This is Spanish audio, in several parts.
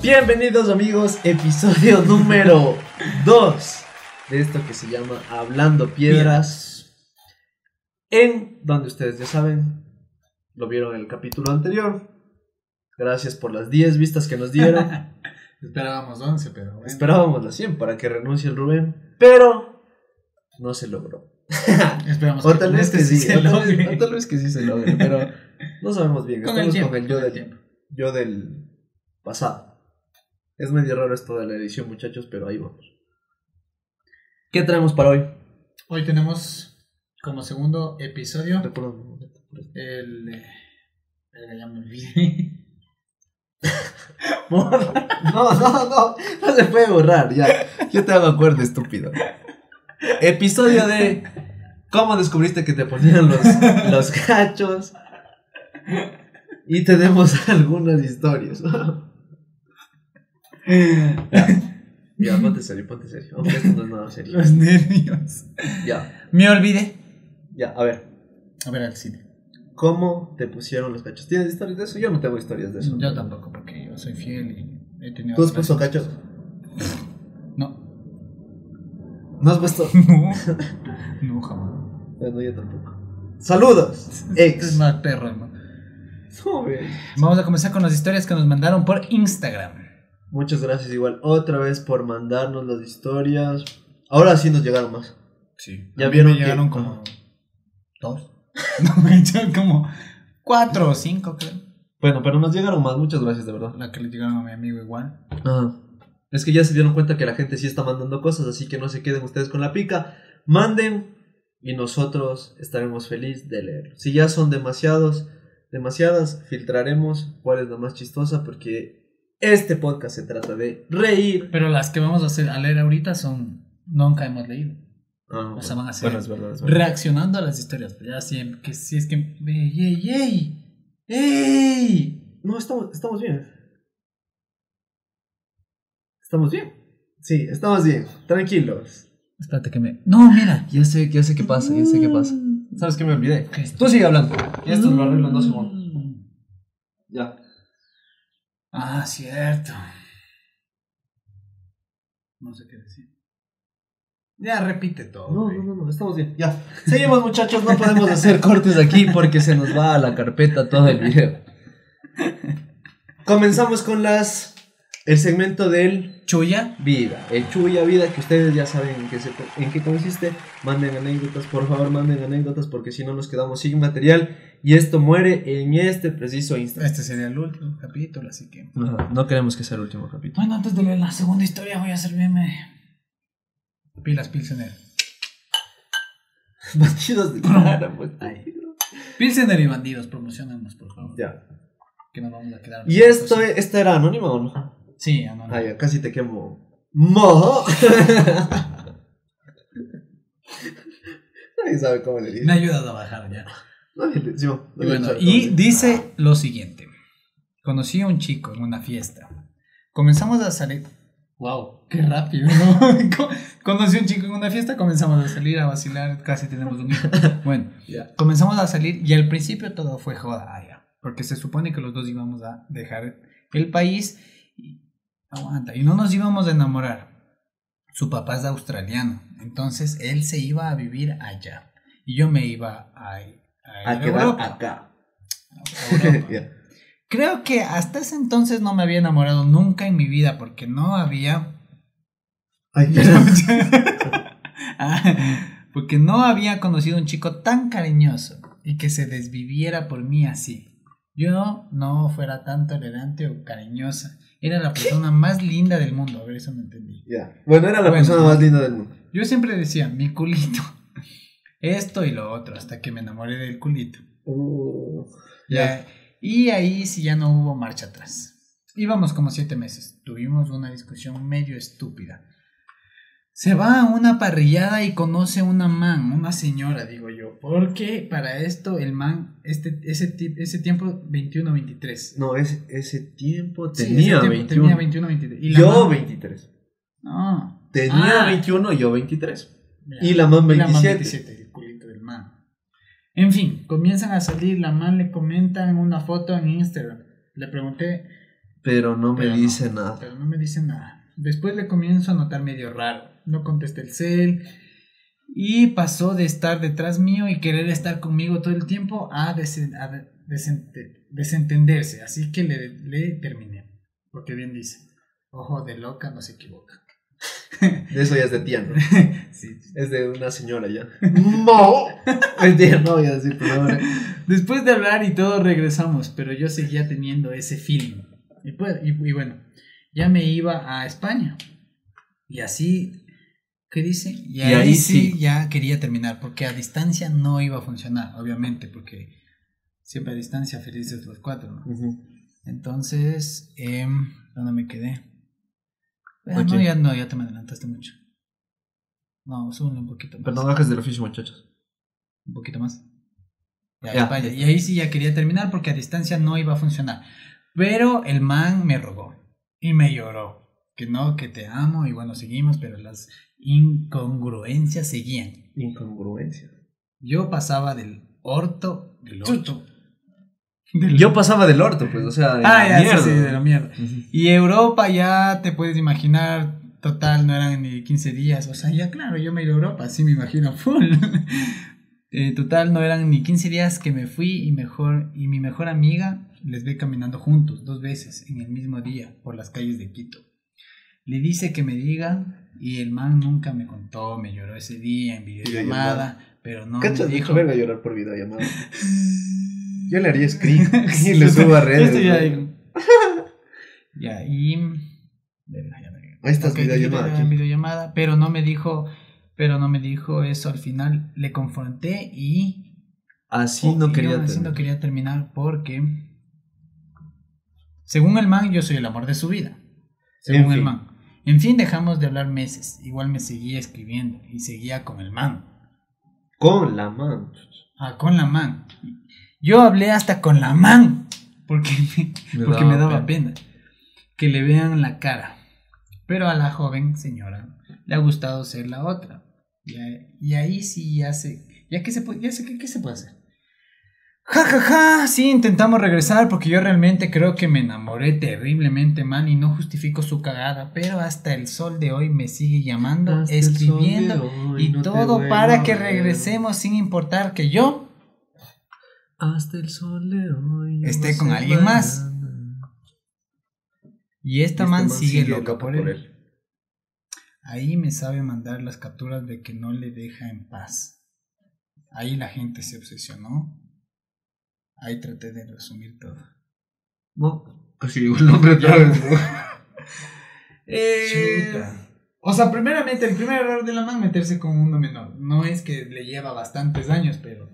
Bienvenidos amigos, episodio número 2 de esto que se llama Hablando Piedras. En donde ustedes ya saben, lo vieron en el capítulo anterior. Gracias por las 10 vistas que nos dieron. Esperábamos 11, pero bueno. Esperábamos las 100 para que renuncie el Rubén, pero no se logró. Esperamos O tal vez que sí, se o tal vez, logre. o tal vez que sí se logre, pero no sabemos bien. Con el Estamos tiempo, con el yo con el del, tiempo. yo del pasado. Es medio raro esto de la edición, muchachos, pero ahí vamos. ¿Qué traemos para hoy? Hoy tenemos como segundo episodio momento. el. verga, ya me olvidé. No, no, no, no se puede borrar, ya. Yo te hago acuerdo, estúpido. Episodio de cómo descubriste que te ponían los, los cachos. Y tenemos algunas historias. Ya, ya, ponte serio, ponte serio. Aunque esto no es nada serio. Los nervios. Ya, Me olvidé. ya, a ver. A ver al cine. ¿Cómo te pusieron los cachos? ¿Tienes historias de eso? Yo no tengo historias de eso. Yo tampoco, porque yo soy fiel y he tenido. ¿Tú has puesto cachos? No. ¿No has puesto? No. No, jamás. Bueno, yo tampoco. Saludos, Es ex. más perro, hermano. No. Vamos a comenzar con las historias que nos mandaron por Instagram. Muchas gracias igual otra vez por mandarnos las historias. Ahora sí nos llegaron más. Sí. Ya vieron me que- llegaron como. ¿Dos? No, me echaron como. Cuatro o cinco, creo. Bueno, pero nos llegaron más. Muchas gracias, de verdad. La que le llegaron a mi amigo igual. Ajá. Es que ya se dieron cuenta que la gente sí está mandando cosas, así que no se queden ustedes con la pica. Manden y nosotros estaremos felices de leer. Si ya son demasiados, demasiadas, filtraremos cuál es la más chistosa porque este podcast se trata de reír. Pero las que vamos a, hacer, a leer ahorita son. Nunca hemos leído. Ah, O sea, van a ser Bueno, es verdad, es verdad. Reaccionando a las historias. Pero ya siempre. Que si es que. ¡Ey, ey, ey! ¡Ey! No, estamos, estamos bien. Estamos bien. Sí, estamos bien. Tranquilos. Espérate que me. No, mira. Ya sé, ya sé qué pasa, ya sé qué pasa. ¿Sabes qué me olvidé? Tú sigue hablando. Y esto lo arreglo en dos segundos. Ya. Ah, cierto. No sé qué decir. Ya repite todo. No, no, no, no, estamos bien. Ya. Seguimos, muchachos. No podemos hacer cortes aquí porque se nos va a la carpeta todo el video. Comenzamos con las. El segmento del Chuya. vida. El chuya vida, que ustedes ya saben en qué, se- en qué consiste. Manden anécdotas, por favor, manden anécdotas porque si no nos quedamos sin material y esto muere en este preciso instante. Este sería el último capítulo, así que. Ajá, no queremos que sea el último capítulo. Bueno, antes de leer la segunda historia, voy a servirme. Pilas Pilsener. Bandidos de cara, pues. Pilsener y bandidos, promocionanos, por favor. Ya. Que nos vamos a quedar. ¿Y esto, esta era anónima o no? Sí, anónimo. Ah, ya, casi te quemo. ¡Mo! Nadie sabe cómo le dice. Me ha ayudado a bajar ya. Le- sí, no, Y, bueno, y dice lo siguiente. Conocí a un chico en una fiesta. Comenzamos a salir. Wow, qué rápido, ¿no? Co- Conocí a un chico en una fiesta, comenzamos a salir, a vacilar, casi tenemos un hijo. Bueno, Ya. comenzamos a salir y al principio todo fue joda, ah, porque se supone que los dos íbamos a dejar el país aguanta, y no nos íbamos a enamorar. Su papá es australiano, entonces él se iba a vivir allá y yo me iba a, a quedar Europa, acá. Europa. Creo que hasta ese entonces no me había enamorado nunca en mi vida porque no había Ay. Ah, porque no había conocido un chico tan cariñoso y que se desviviera por mí así. Yo no fuera tan tolerante o cariñosa. Era la persona más linda del mundo. A ver, eso no entendí. Ya. Bueno, era la Bueno. persona más linda del mundo. Yo siempre decía, mi culito. Esto y lo otro, hasta que me enamoré del culito. Uh, Ya. Y ahí sí ya no hubo marcha atrás. Íbamos como siete meses. Tuvimos una discusión medio estúpida. Se va a una parrillada y conoce una man, una señora, digo yo. Porque para esto el man, este, ese, ese tiempo, 21-23. No, ese, ese tiempo Sí, tenía ese tiempo 21. Tenía 21, 23. Y la Yo man- 23. No. Tenía Ah, 21, yo 23. ya. Y la man Y la man 27. 27, el culito del man. En fin, comienzan a salir, la man le comenta en una foto en Instagram. Le pregunté, Pero no me Pero no. dice nada. pero no me dice nada. Después le comienzo a notar medio raro. No contesté el cel. Y pasó de estar detrás mío y querer estar conmigo todo el tiempo a, desen- a de- desente- desentenderse. Así que le, le terminé. Porque bien dice, ojo de loca no se equivoca. De eso ya es de tía, ¿no? Sí. Es de una señora ya. ¡No! Mentira, no voy a decir. Después de hablar y todo regresamos, pero yo seguía teniendo ese feeling. Y, pues, y, y bueno, ya me iba a España. Y así, ¿qué dice? Y, ahí, ahí sí, sí. ya quería terminar, porque a distancia no iba a funcionar, obviamente, porque siempre a distancia felices los cuatro, ¿no? Entonces, eh, ¿dónde me quedé? Ok. No, ya no, ya te me adelantaste mucho. No, súbele un poquito más. Pero no bajes del oficio, muchachos. Un poquito más. Ya, Ya. España. Y ahí sí ya quería terminar porque a distancia no iba a funcionar. Pero el man me rogó y me lloró. Que no, que te amo y bueno, seguimos, pero las incongruencias seguían. Incongruencia. Yo pasaba del orto, del orto. del- Yo pasaba del orto, pues, o sea, de Ah, la ya, sí, mierda. sí, de la mierda. Y Europa ya te puedes imaginar, total, no eran ni 15 días. O sea, ya claro, yo me ido a Europa, sí me imagino full. Eh, total, no eran ni 15 días que me fui y, mejor, y mi mejor amiga les ve caminando juntos dos veces en el mismo día por las calles de Quito. Le dice que me diga y el man nunca me contó, me lloró ese día en videollamada, pero no Cachas, me dijo, verga, llorar por videollamada. Yo le haría screen y le subo a redes. Esto ya, ¿no? digo. ya, y. verga, ya me- Ahí estás, videollamada, aquí. videollamada, pero no me dijo, pero no me dijo eso al final. Le confronté y Así no y quería aún así no quería terminar porque según el man yo soy el amor de su vida. Según En el fin. man. En fin, dejamos de hablar meses. Igual me seguía escribiendo y seguía con el man. Con la mano. Ah, con la man. Yo hablé hasta con la man porque me, Me porque daba me daba pena. que le vean la cara. Pero a la joven señora le ha gustado ser la otra. Y, ahí sí ya sé, ya que se puede, ya sé que qué se puede hacer. Ja, ja, ja, sí, intentamos regresar porque yo realmente creo que me enamoré terriblemente mal y no justifico su cagada, pero hasta el sol de hoy me sigue llamando, Hasta escribiendo hoy y no todo para que regresemos sin importar que yo Hasta el sol de hoy. no Esté con alguien más. y esta Este man, sigue, loca, por, él. él. Ahí me sabe mandar las capturas de que no le deja en paz. Ahí la gente se obsesionó. Ahí traté de resumir todo. No, casi digo el nombre otra vez, ¿no? Eh, Chuta. o sea, primeramente, el primer error de la man meterse con uno menor. No es que le lleva bastantes años, pero.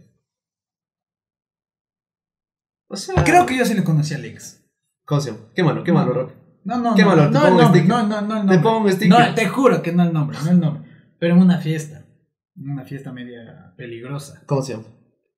O sea, Creo que yo sí le conocí a Alex. ¿Cómo se llama? Qué malo, qué malo, Rob. No, no, Qué no, malo, no, sticker. no, no, no, el Te pongo un sticker. No, te juro que no el nombre, no el nombre. Pero en una fiesta. En Una fiesta media peligrosa. ¿Cómo se llama?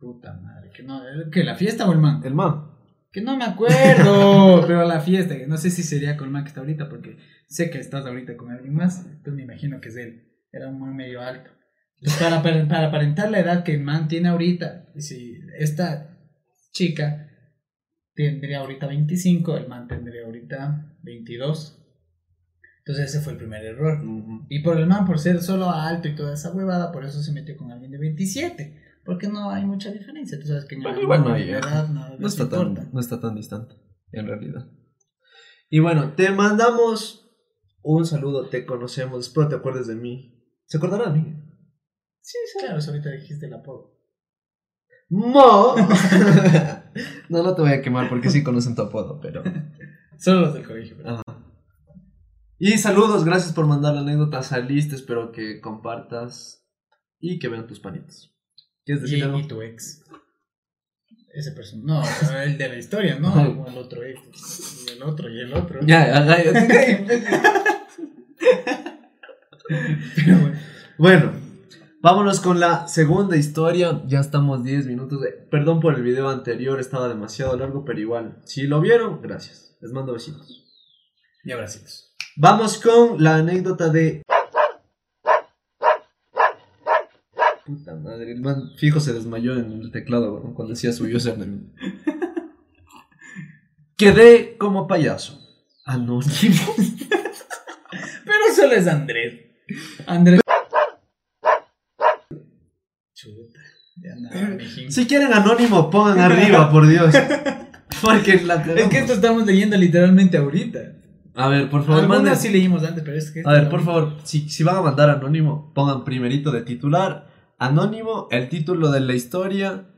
Puta madre, que no, ¿que la fiesta o el man? El man. Que no me acuerdo, pero la fiesta, que no sé si sería con el man que está ahorita, porque sé que estás ahorita con alguien más, entonces me imagino que es él. Era un man medio alto. Entonces, para, para, para aparentar la edad que el man tiene ahorita, y si esta chica tendría ahorita 25, el man tendría ahorita 22. Entonces ese fue el primer error. Y por el man, por ser solo alto y toda esa huevada, por eso se metió con alguien de 27. Porque no hay mucha diferencia. Tú sabes que en Bueno, no hay, edad no, No está, importa. tan, no está tan distante, en realidad. Y bueno, te mandamos un saludo, te conocemos, espero te acuerdes de mí. ¿Se acordará de mí? Sí, claro, eso ahorita dijiste el apodo. ¡Mo! no, no te voy a quemar porque sí conocen tu apodo, pero... Solo los del colegio. pero- Ajá. Y saludos, gracias por mandar la anécdota, saliste, espero que compartas y que vean tus panitos. ¿Quieres Y, decir algo? y tu ex. Ese persona. No, el de la historia, ¿no? El otro ex. Y el otro, y el otro. Ya, ajá, ya. Pero bueno. Bueno, vámonos con la segunda historia. Ya estamos 10 minutos. de- Perdón por el video anterior, estaba demasiado largo, pero igual. Si lo vieron, gracias. Les mando besitos. Y abracitos. Vamos con la anécdota de. Puta madre, el man fijo se desmayó en el teclado cuando decía su username. Quedé como payaso. Anónimo. Pero solo es Andrés. Andrés. Chuta. Ya nada, mijín. Si quieren anónimo, pongan arriba, por Dios. Porque la Es que esto estamos leyendo literalmente ahorita. A ver, por favor, manden. Sí leímos antes, pero es que. A ver, por favor, si, si van a mandar anónimo, pongan primerito de titular, anónimo, el título de la historia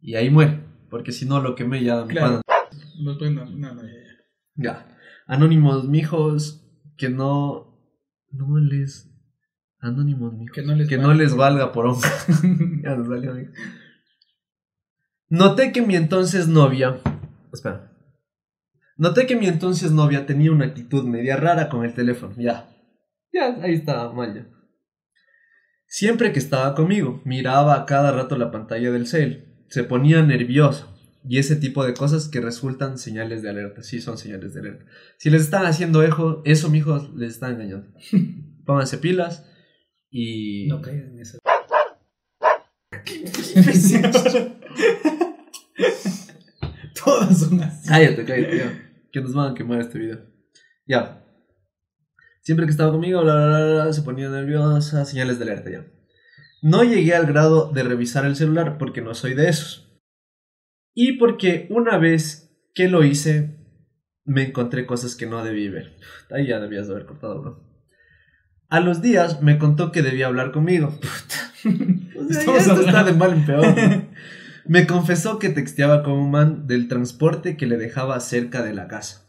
y ahí muere. Porque si no, lo quemé ya. me Claro. No, no, no, ya, ya. Ya. Anónimos, mijos, que no. No les. Anónimos, mijos. Que no les que valga. no les valga por hombre. ya nos salió, amigo. Noté que mi entonces novia. Espera. Noté que mi entonces novia tenía una actitud media rara con el teléfono. Ya. Ya, ahí está, mal ya. Siempre que estaba conmigo, miraba a cada rato la pantalla del cel. Se ponía nerviosa. Y ese tipo de cosas que resultan señales de alerta. Sí, son señales de alerta. Si les están haciendo ejo, eso, mijos, les están engañando. Pónganse pilas y. No caigan en eso. Todas son así. Cállate, cállate, ya. Que nos van a quemar este video. Ya. Siempre que estaba conmigo, bla, bla, bla, se ponía nerviosa, señales de alerta ya. No llegué al grado de revisar el celular porque no soy de esos. Y porque una vez que lo hice, me encontré cosas que no debí ver. Ahí ya debías de haber cortado, bro. A los días me contó que debía hablar conmigo. Puta. O sea, Estamos esto está de mal en peor. ¿no? Me confesó que texteaba con un man del transporte que le dejaba cerca de la casa.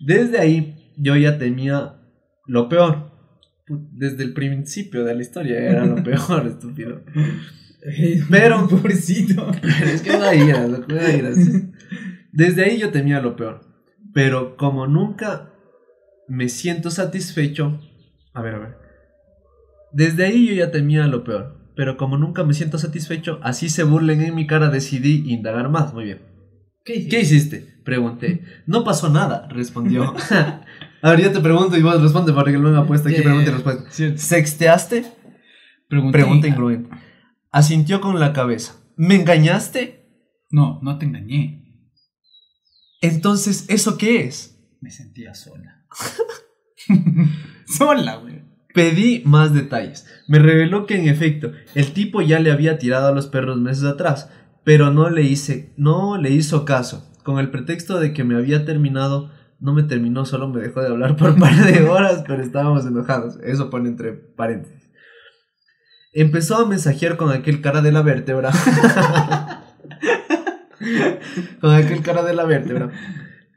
Desde ahí yo ya temía lo peor. Desde el principio de la historia era lo peor, estúpido. Pero- Pobrecito. Pero es que no hay no hay iras. Desde ahí yo temía lo peor. Pero como nunca me siento satisfecho. A ver, a ver. Desde ahí yo ya temía lo peor. Pero como nunca me siento satisfecho, así se burlen en mi cara, decidí indagar más. Muy bien. ¿Qué ¿Qué hiciste? Pregunté. No pasó nada, respondió. A ver, yo te pregunto y vos responde para que ha puesto aquí pregunta y respuesta. Cierto. ¿Sexteaste? Pregunté. Pregunta incluida. Asintió con la cabeza. ¿Me engañaste? No, no te engañé. Entonces, ¿eso qué es? Me sentía sola. sola, güey. Pedí más detalles. Me reveló que en efecto el tipo ya le había tirado a los perros meses atrás, pero no le hice, no le hizo caso. Con el pretexto de que me había terminado, no me terminó, solo me dejó de hablar por un par de horas, pero estábamos enojados. Eso pone entre paréntesis. Empezó a mensajear con aquel cara de la vértebra. con aquel cara de la vértebra.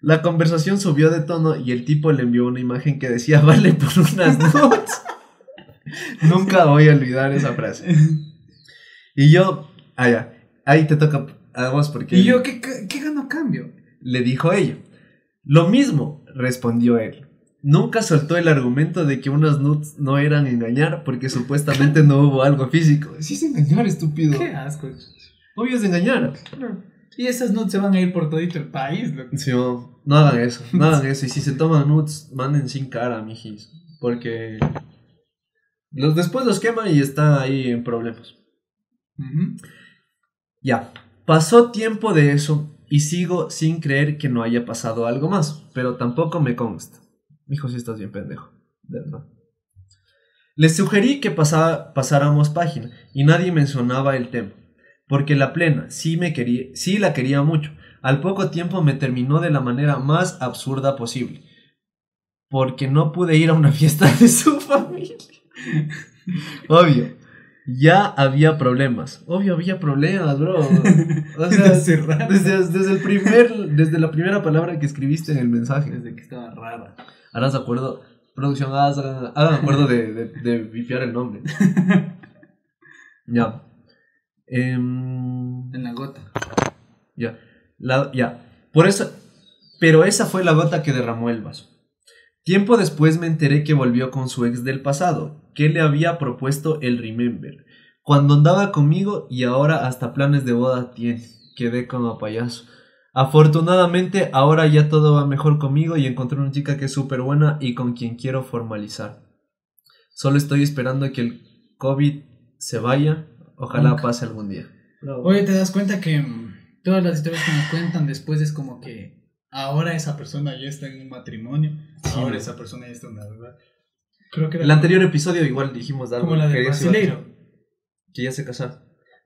La conversación subió de tono y el tipo le envió una imagen que decía vale por unas notes. Nunca voy a olvidar esa frase. Y yo, ah, ya, ahí te toca a vos porque ¿Y yo qué, qué, qué gano a cambio? le dijo ella. Lo mismo, respondió él. Nunca soltó el argumento de que unas nudes no eran engañar porque supuestamente no hubo algo físico. Sí es engañar, estúpido. Qué asco. Obvio es engañar. Y esas nudes se van a ir por todito el país, loco. Sí, no, no hagan eso, no hagan eso. Y si se toman nudes, manden sin cara, mijis. Porque los, después los queman y están ahí en problemas. Ya, pasó tiempo de eso y sigo sin creer que no haya pasado algo más, pero tampoco me consta. Hijo, si estás bien pendejo, de verdad. Les sugerí que pasáramos página y nadie mencionaba el tema, porque la plena sí me quería, sí la quería mucho. Al poco tiempo me terminó de la manera más absurda posible, porque no pude ir a una fiesta de su familia. Obvio, ya había problemas. Obvio, había problemas, bro. O Desde sea, desde, desde el primer, desde la primera palabra que escribiste en el mensaje. Desde que estaba rara. Harás acuerdo, producción, hagan, hagan acuerdo de, de, de vipiar el nombre. Ya. Em, En la gota. ya. La- ya. Por eso. Pero esa fue la gota que derramó el vaso. Tiempo después me enteré que volvió con su ex del pasado, que le había propuesto el Remember. Cuando andaba conmigo y ahora hasta planes de boda tiene. Quedé como payaso. Afortunadamente ahora ya todo va mejor conmigo y encontré una chica que es súper buena y con quien quiero formalizar. Solo estoy esperando que el COVID se vaya. Ojalá Nunca. pase algún día. Oye, te das cuenta que mm, todas las historias que nos cuentan después es como que ahora esa persona ya está en un matrimonio, ahora ¿no? esa persona ya está en una verdad. Creo que era El anterior episodio igual dijimos de algo como la que de ya a Brasileiro. que ya se casaron.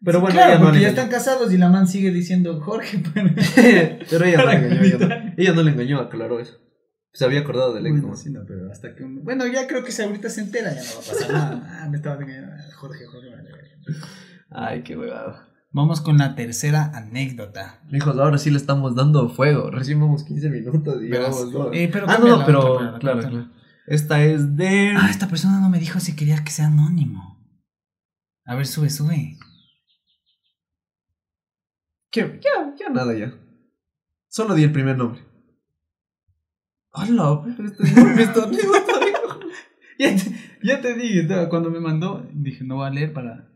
Pero bueno, claro, ella no porque le ya están casados y la man sigue diciendo Jorge. pero- Pero ella no Para engañó. Ella no, ella no le engañó, aclaró eso. Se había acordado del ex. Bueno, sí, no, pero hasta que un- Bueno, ya creo que si ahorita se entera ya no va a pasar nada. Ah, me estaba engañando. Jorge, Jorge. vale, vale. Ay, qué huevado. Vamos con la tercera anécdota. Hijos, ahora sí le estamos dando fuego. Recién vamos 15 minutos y Verás. llevamos dos. Eh, pero ah, no, no, pero otra claro, claro. Esta es de. Ah, esta persona no me dijo si quería que sea anónimo. A ver, sube, sube. ¿Qué? Ya, ya nada, ya. Solo di el primer nombre. Hola, pero este Ya te, ya te dije, cuando me mandó, dije, no voy a leer para...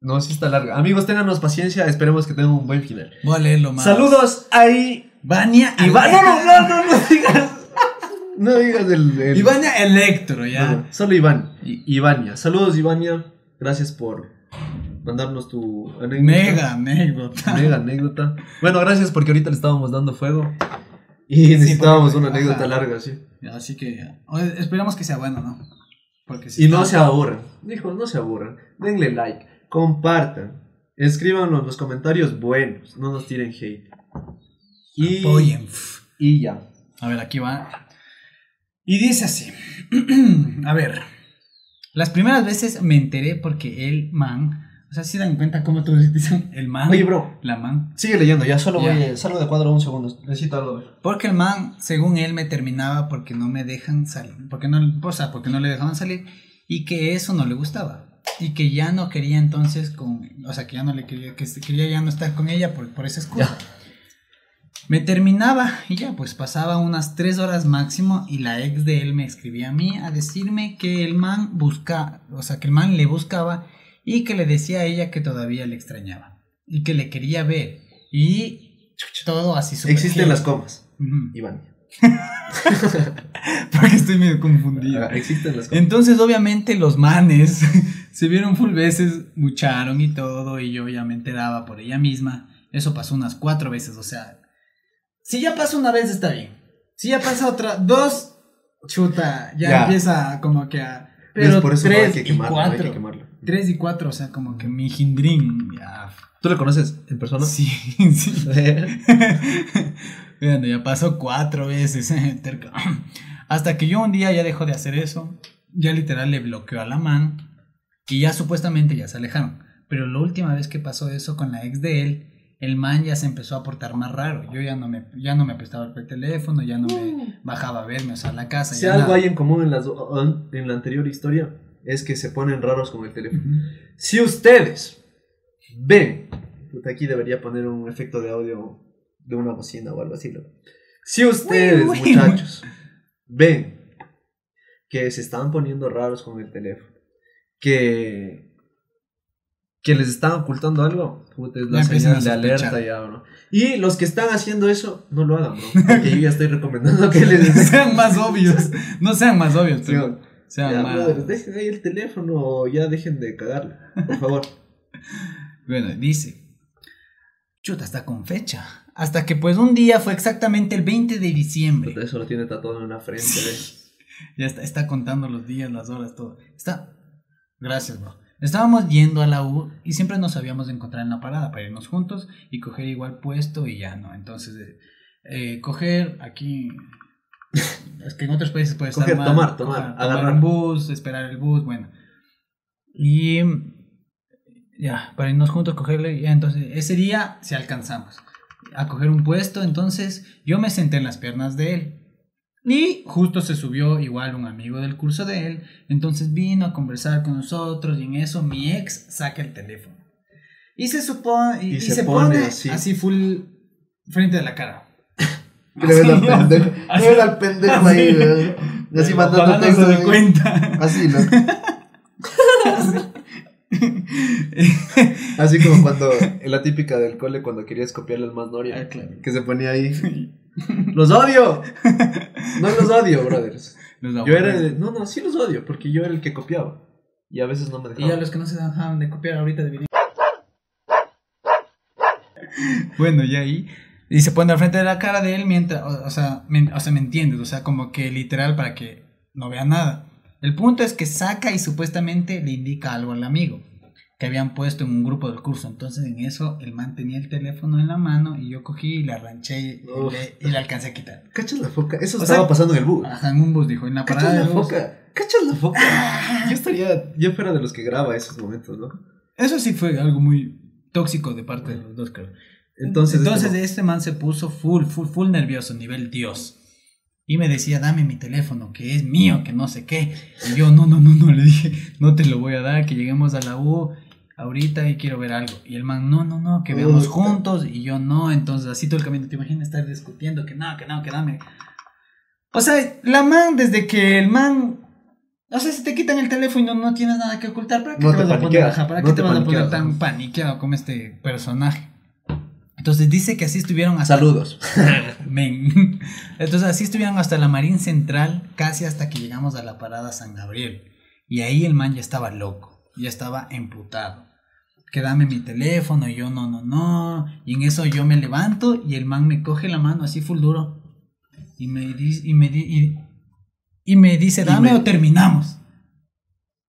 No, sí está larga. Amigos, ténganos paciencia. Esperemos que tengan un buen final. Voy a leerlo más. Saludos ahí. Vania Iván. No, no, no, no, no digas. No digas el. el- Ivania Electro, ya. No, solo Iván. I- Ivania. Saludos, Ivania. Gracias por mandarnos tu anécdota. Mega anécdota. Mega anécdota. Bueno, gracias porque ahorita le estábamos dando fuego. Y necesitábamos porque- una anécdota ajá. larga, sí. Así que esperamos que sea bueno, ¿no? Porque si Y no se aburran. Dijo, no se aburran. Denle like. Compartan. Escríbanos en los comentarios buenos. No nos tiren hate. Y, apoyen. y ya. A ver, aquí va. Y dice así. a ver. Las primeras veces me enteré porque el man. O sea, si dan cuenta cómo todos dicen el man. Oye, bro. La man. Sigue leyendo. Ya solo Ya. voy. Salgo de cuadro un segundo. Necesito algo. Porque el man, según él, me terminaba porque no me dejan salir. Porque no, o sea, porque no le dejaban salir. Y que eso no le gustaba. Y que ya no quería entonces con. O sea, que ya no le quería. Que quería ya no estar con ella por, por esa excusa. Me terminaba y ya, pues pasaba unas tres horas máximo y la ex de él me escribía a mí a decirme que el man busca, o sea, que el man le buscaba y que le decía a ella que todavía le extrañaba y que le quería ver y todo así súper Existen las comas. Iván. Porque estoy medio confundido. Existen las comas. Entonces, obviamente, los manes se vieron full veces, mucharon y todo, y yo ya me enteraba por ella misma. Eso pasó unas cuatro veces, o sea, si ya pasa una vez está bien. Si ya pasa otra, dos, chuta, ya, Ya. empieza como que a... Pero por eso no hay tres que y no hay que cuatro. quemarlo. Tres y cuatro, o sea, como que mi jindrín, ya. ¿Tú le conoces en persona? Sí, sí. Bueno, ya pasó cuatro veces. Hasta que yo un día ya dejó de hacer eso. Ya literal le bloqueó a la man. Y ya supuestamente ya se alejaron. Pero la última vez que pasó eso con la ex de él, el man ya se empezó a portar más raro. Yo ya no me, ya no me prestaba el teléfono, ya no me bajaba a verme, o sea, a la casa. Si ya algo nada. hay en común en, las do- en la anterior historia, es que se ponen raros con el teléfono. Si ustedes ven, puta, aquí debería poner un efecto de audio de una bocina o algo así. ¿no? Si ustedes, Uy, uy, muchachos, ven que se están poniendo raros con el teléfono, que, que les están ocultando algo, puta, es la Ya señal de alerta ya, bro. Y los que están haciendo eso, no lo hagan, bro, porque yo ya estoy recomendando que les sean más obvios. No sean más obvios, Sí, pero sean ya, más. brother, dejen ahí el teléfono o ya dejen de cagarla, por favor. Bueno, dice. Chuta, está con fecha. Hasta que pues un día fue exactamente el 20 de diciembre. Puta, Eso lo tiene tatuado en la frente, ¿ves? Ya está, está contando los días, las horas, todo. Está. Gracias, bro. Estábamos yendo a la U y siempre nos habíamos de encontrar en la parada para irnos juntos y coger igual puesto y ya, ¿no? Entonces, eh, eh, coger aquí. Es que en otros países puede estar Coger, mal, tomar, tomar, coger, agarrar. un bus, esperar el bus, bueno. Y ya, para irnos juntos, cogerle, ya entonces, ese día si alcanzamos a coger un puesto, entonces yo me senté en las piernas de él. Y justo se subió igual un amigo del curso de él, entonces vino a conversar con nosotros y en eso mi ex saca el teléfono. Y se supone, y, Y y se se, pone pone, así. así. full frente de la cara. Que le ves al pendejo. así, ves al pendejo ahí, así. ¿verdad? Y así mandando no dé ahí. cuenta. Así, loco. Así como cuando, la típica del cole, cuando querías copiarle al más Noria, Ah, claro. que se ponía ahí. ¡Los odio! No los odio, brothers. Los Yo era el- No, no, sí los odio, porque yo era el que copiaba. Y a veces no me Y a dejaban. los que no se dejaban de copiar ahorita deberían. bueno, y ahí. Y se pone al frente de la cara de él mientras. O, o sea, me, o sea, ¿me entiendes? O sea, como que literal para que no vea nada. El punto es que saca y supuestamente le indica algo al amigo que habían puesto en un grupo del curso. Entonces en eso el man tenía el teléfono en la mano y yo cogí y le arranché y, le, y le alcancé a quitar. ¿Cachas la foca? Eso O estaba sea- pasando en el bus. Ajá, en un bus dijo, en la parada ¿Cachas la bus. foca? ¿Cachas la foca? Yo estaría, yo fuera de los que graba esos momentos, ¿no? Eso sí fue algo muy tóxico de parte de los dos, creo. Entonces, Entonces este- este man se puso full, full, full nervioso, nivel Dios. Y me decía, dame mi teléfono, que es mío, que no sé qué. Y yo, no, no, no, no, le dije, no te lo voy a dar, que lleguemos a la U ahorita y quiero ver algo. Y el man, no, no, no, que veamos juntos. Y yo, no, entonces así todo el camino, ¿te imaginas estar discutiendo? Que no, que no, que dame. O sea, la man, desde que el man... O sea, si te quitan el teléfono y no, no tienes nada que ocultar, ¿para qué No te, te vas a poner, ajá, ¿para no qué te te vas a poner tan paniqueado como este personaje? Entonces dice que así estuvieron hasta Saludos. Men. Entonces así estuvieron hasta la Marín Central, casi hasta que llegamos a la parada San Gabriel. Y ahí el man ya estaba loco, ya estaba emputado. Que dame mi teléfono, y yo no, no, no. Y en eso yo me levanto y el man me coge la mano así full duro. Y me dice, y me, di- y, y me dice, Y dame me- o terminamos.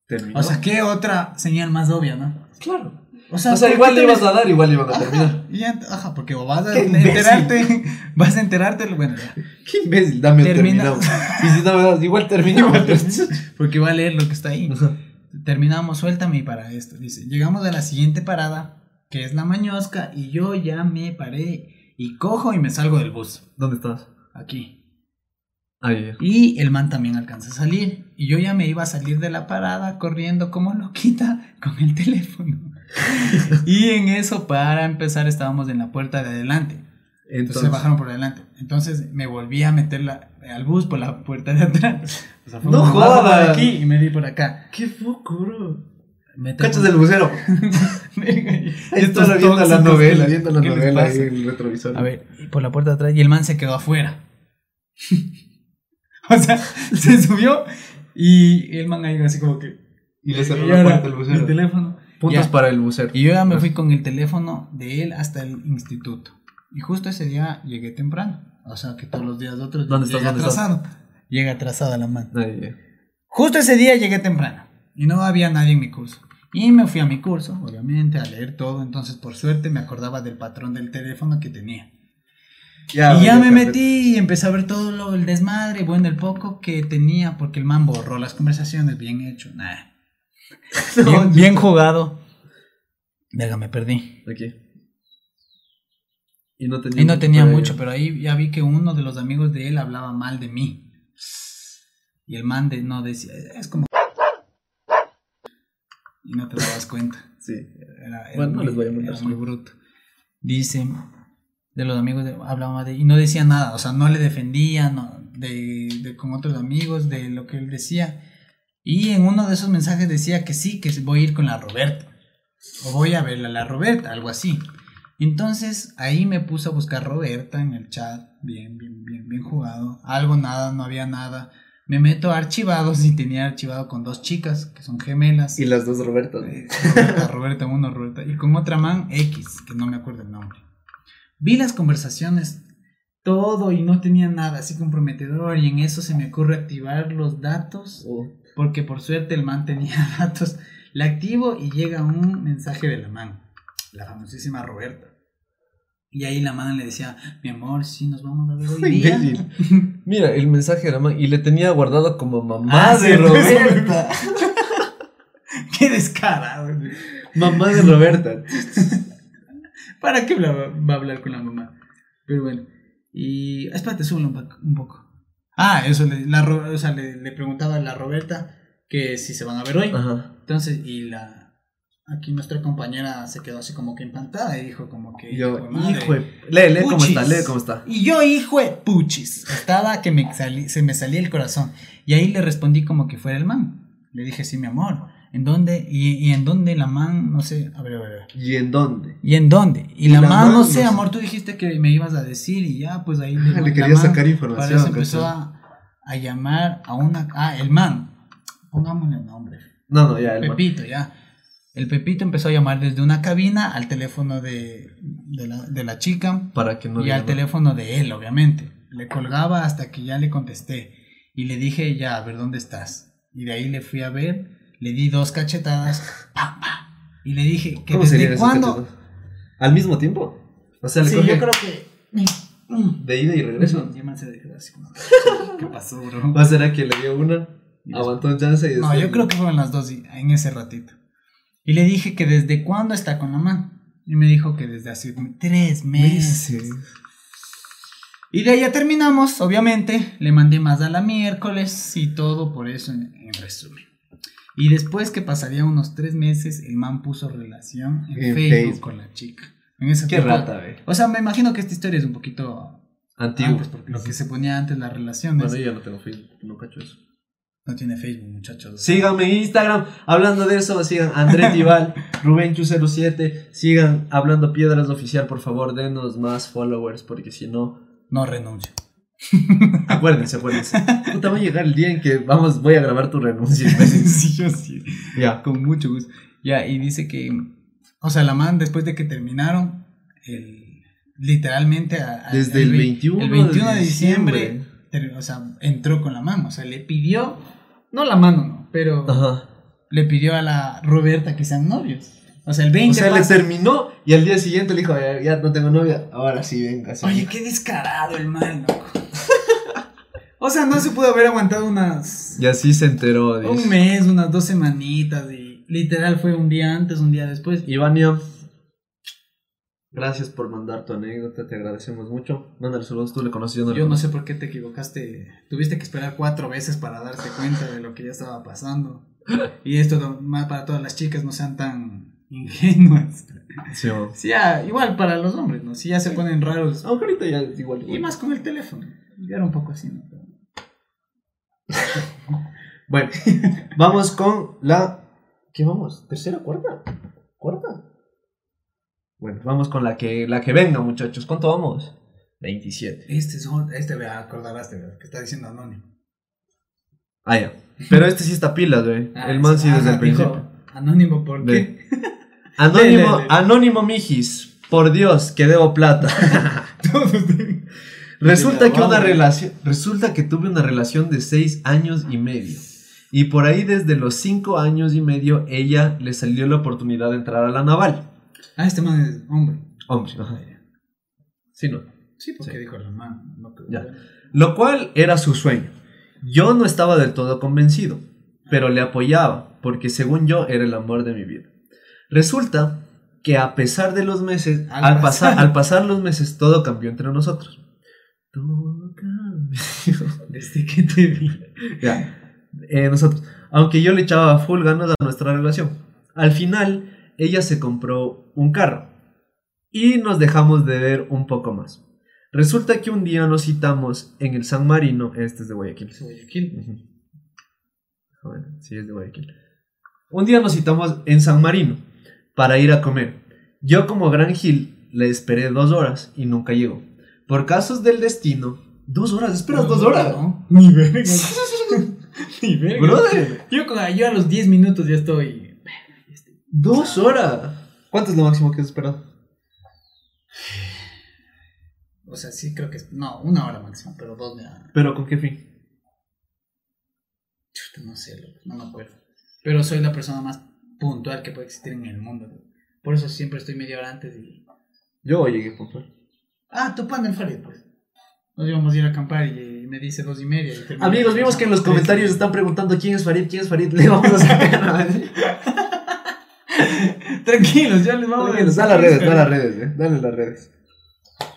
Terminó. O sea, ¿qué otra señal más obvia, no? claro. O sea, O sea, ¿por igual le ibas a dar, igual le iban a terminar. Ajá, y porque o vas a enterarte, vas a enterarte, bueno. Qué imbécil, dame el Termina- terminado. Y si no me das, igual terminamos. porque va a leer lo que está ahí. Terminamos, suéltame para esto. Dice, llegamos a la siguiente parada, que es la mañosca, y yo ya me paré y cojo y me salgo del bus. ¿Dónde estás? Aquí. Ahí. Y el man también alcanza a salir. Y yo ya me iba a salir de la parada corriendo como loquita con el teléfono. y en eso, para empezar, estábamos en la puerta de adelante. Entonces, Entonces, bajaron por adelante. Entonces me volví a meter la- al bus por la puerta de atrás. O sea, fue No por jodas. aquí y me di por acá. qué foco, bro. Me Cachas del bucero. Estás viendo la novela, viendo la novela ahí en el retrovisor. A ver, y por la puerta de atrás y el man se quedó afuera. o sea, se subió y el man ahí así como que... Y le cerró y la puerta al el bucero. teléfono. Puntos Ya. para el bucero. Y yo ya me fui con el teléfono de él hasta el instituto. Y justo ese día llegué temprano. O sea, que todos los días otros ¿Dónde estás? llega ¿Dónde estás? atrasado. Llega atrasada la mano. Ahí. Justo ese día llegué temprano. Y no había nadie en mi curso. Y me fui a mi curso, obviamente, a leer todo. Entonces, por suerte, me acordaba del patrón del teléfono que tenía. y ya me metí y empecé a ver todo lo, el desmadre, bueno, el poco que tenía, porque el man borró las conversaciones, bien hecho, nah. bien, bien jugado. Venga, me perdí. Aquí. Y no tenía, Y no tenía por ahí. mucho, pero ahí ya vi que uno de los amigos de él hablaba mal de mí. Y el man de, no decía, es como... Y no te dabas cuenta. Sí. Era, era Bueno, no les voy a era muy bruto. Dice, de los amigos, de, hablaba de, y no decía nada, o sea, no le defendía, no, de, de con otros amigos, de lo que él decía. Y en uno de esos mensajes decía que sí, que voy a ir con la Roberta. O voy a verla a la Roberta, algo así. Entonces ahí me puse a buscar Roberta en el chat, bien, bien, bien, bien jugado. Algo, nada, no había nada. Me meto a archivados y tenía archivado con dos chicas que son gemelas. Y las dos Robertas. Eh, Roberta, Roberta, uno, Roberta. Y con otra man, X, que no me acuerdo el nombre. Vi las conversaciones, todo, y no tenía nada así comprometedor. Y en eso se me ocurre activar los datos, Oh. porque por suerte el man tenía datos. La activo y llega un mensaje de la man, la famosísima Roberta. Y ahí la man le decía, mi amor, sí, nos vamos a ver hoy día. Mira, el mensaje de la man. Y le tenía guardado como mamá Ah, de sí, Roberta. Qué descarado. mamá de Roberta. ¿Para qué va a hablar con la mamá? Pero bueno. Y. Espérate, súbelo un, poco- un poco. Ah, eso, le, la, o sea, le, le preguntaba a la Roberta que si se van a ver hoy. Ajá. Entonces, y la. Aquí nuestra compañera se quedó así como que encantada y dijo como que. Yo, hijo de. Lee, lee cómo está, lee cómo está. Y yo, hijo de puchis. Estaba que me salí- se me salía el corazón. Y ahí le respondí como que fuera el man. Le dije, sí, mi amor. ¿En dónde? Y, y en dónde la man, no sé. A ver, a ver, a ver. ¿Y en dónde? ¿Y en dónde? Y, Y la, la man, man, no no sé, amor, tú dijiste que me ibas a decir y ya, pues ahí Ah, le quería man sacar Para información. eso empezó a, a llamar a una... Ah, el man. Pongámosle el nombre. No, no, ya. El man. Pepito, ya. El Pepito empezó a llamar desde una cabina al teléfono de, de, la, de la chica Para que no y al teléfono de él, obviamente. Le colgaba hasta que ya le contesté. Y le dije, ya, a ver, ¿dónde estás? Y de ahí le fui a ver, le di dos cachetadas, pa, pa, y le dije, que ¿Cómo serían desde cuándo... ¿Al mismo tiempo? O sea, le Sí, coge yo creo que... de ida y regreso. Eso, ya me hace de quedar así como, ¿Qué pasó, bro? ¿O será que le dio una? Aguantó un chance y No, después- yo creo que fueron las dos en ese ratito. Y le dije que desde cuándo está con la mamá. Y me dijo que desde hace tres meses. Meses. Y de ahí ya terminamos, obviamente. Le mandé más a la miércoles y todo por eso en, en resumen. Y después que pasaría unos tres meses, el man puso relación en, En Facebook, Facebook. con la chica. En ese Qué rata, ve. O sea, me imagino que esta historia es un poquito Antiguo. antes, porque lo que se ponía antes las relaciones. Bueno, ya no tengo Facebook, no cacho eso. No tiene Facebook, muchachos. Síganme en Instagram. Hablando de eso, sigan Andrés Dival, Rubenchu07. Sigan Hablando Piedras Oficial, por favor, denos más followers, porque si no. No renuncio. Acuérdense, acuérdense. Puta, va a llegar el día en que vamos, voy a grabar tu renuncia. sí, yo sí. ya. Con mucho gusto. Ya, y dice que, o sea, la man después de que terminaron, el, literalmente a- a- Desde el ve- 21, el 21 de diciembre, ter- o sea, entró con la mano, o sea, le pidió, no la mano, no, pero Ajá. le pidió a la Roberta que sean novios. O sea, el 20 O sea, le terminó y al día siguiente le dijo, ya, ya no tengo novia, ahora sí, venga. Oye, qué descarado el man, loco. o sea, no se pudo haber aguantado unas... Y así se enteró. dice. Un mes, unas dos semanitas y literal fue un día antes, un día después. Ivania, gracias por mandar tu anécdota, te agradecemos mucho. Mándale saludos, tú le conoces, yo no Yo sé por qué te equivocaste. Tuviste que esperar cuatro veces para darte cuenta de lo que ya estaba pasando. Y esto más para todas las chicas no sean tan ingenuas. Sí. Sí, ya, igual para los hombres, ¿no? Si ya se ponen raros. Aunque ahorita ya es igual. Y igual. más con el teléfono. Ya era un poco así, ¿no? Bueno, vamos con la. ¿Qué vamos? ¿Tercera, cuarta? ¿Cuarta? Bueno, vamos con la que, la que venga, muchachos. ¿Cuánto vamos? 27. Este es un- este me acordarás de que está diciendo anónimo. Ah, ya. Pero este sí está pilas, güey. Ah, el man sí ajá, desde el principio. Anónimo, ¿por qué? Anónimo. Anónimo Mijis. Por Dios, que debo plata. Resulta que una relación, resulta que tuve una relación de seis años y medio. Y por ahí desde los cinco años y medio ella le salió la oportunidad de entrar a la naval. Ah, este man es hombre. Hombre, ajá. Sí, no. Sí, porque Sí. dijo la man. No, Ya. Lo cual era su sueño. Yo no estaba del todo convencido, pero le apoyaba, porque según yo era el amor de mi vida. Resulta que a pesar de los meses, Al al, pasar, pasar. al pasar los meses, todo cambió entre nosotros. Todo cambió. Desde que te vi. Ya. Eh, nosotros. Aunque yo le echaba full ganas a nuestra relación. Al final, ella se compró un carro. Y nos dejamos de ver un poco más. Resulta que un día nos citamos en el San Marino. Este es de Guayaquil. Guayaquil. Bueno, sí, es de Guayaquil. Un día nos citamos en San Marino para ir a comer. Yo, como gran Gil, le esperé dos horas y nunca llegó. Por casos del destino. ¿Dos horas? ¿Esperas dos horas? No, ni verga. ni verga. Brother. Yo, yo a los 10 minutos ya estoy. Dos horas. ¿Cuánto es lo máximo que has esperado? O sea, sí creo que es. No, una hora máximo, pero dos ya. ¿Pero con qué fin? Chuta, no sé, loco, no me acuerdo. Pero soy la persona más puntual que puede existir en el mundo. loco. Por eso siempre estoy media hora antes y. Yo llegué puntual. Ah, tu pan del Farid, pues. Nos íbamos a ir a acampar y me dice dos y media. y Amigos, vimos que en los comentarios están preguntando quién es Farid, quién es Farid. Le vamos a sacar. Tranquilos, ya les vamos Tranquilos, da las redes, da las redes, eh. Dale las redes.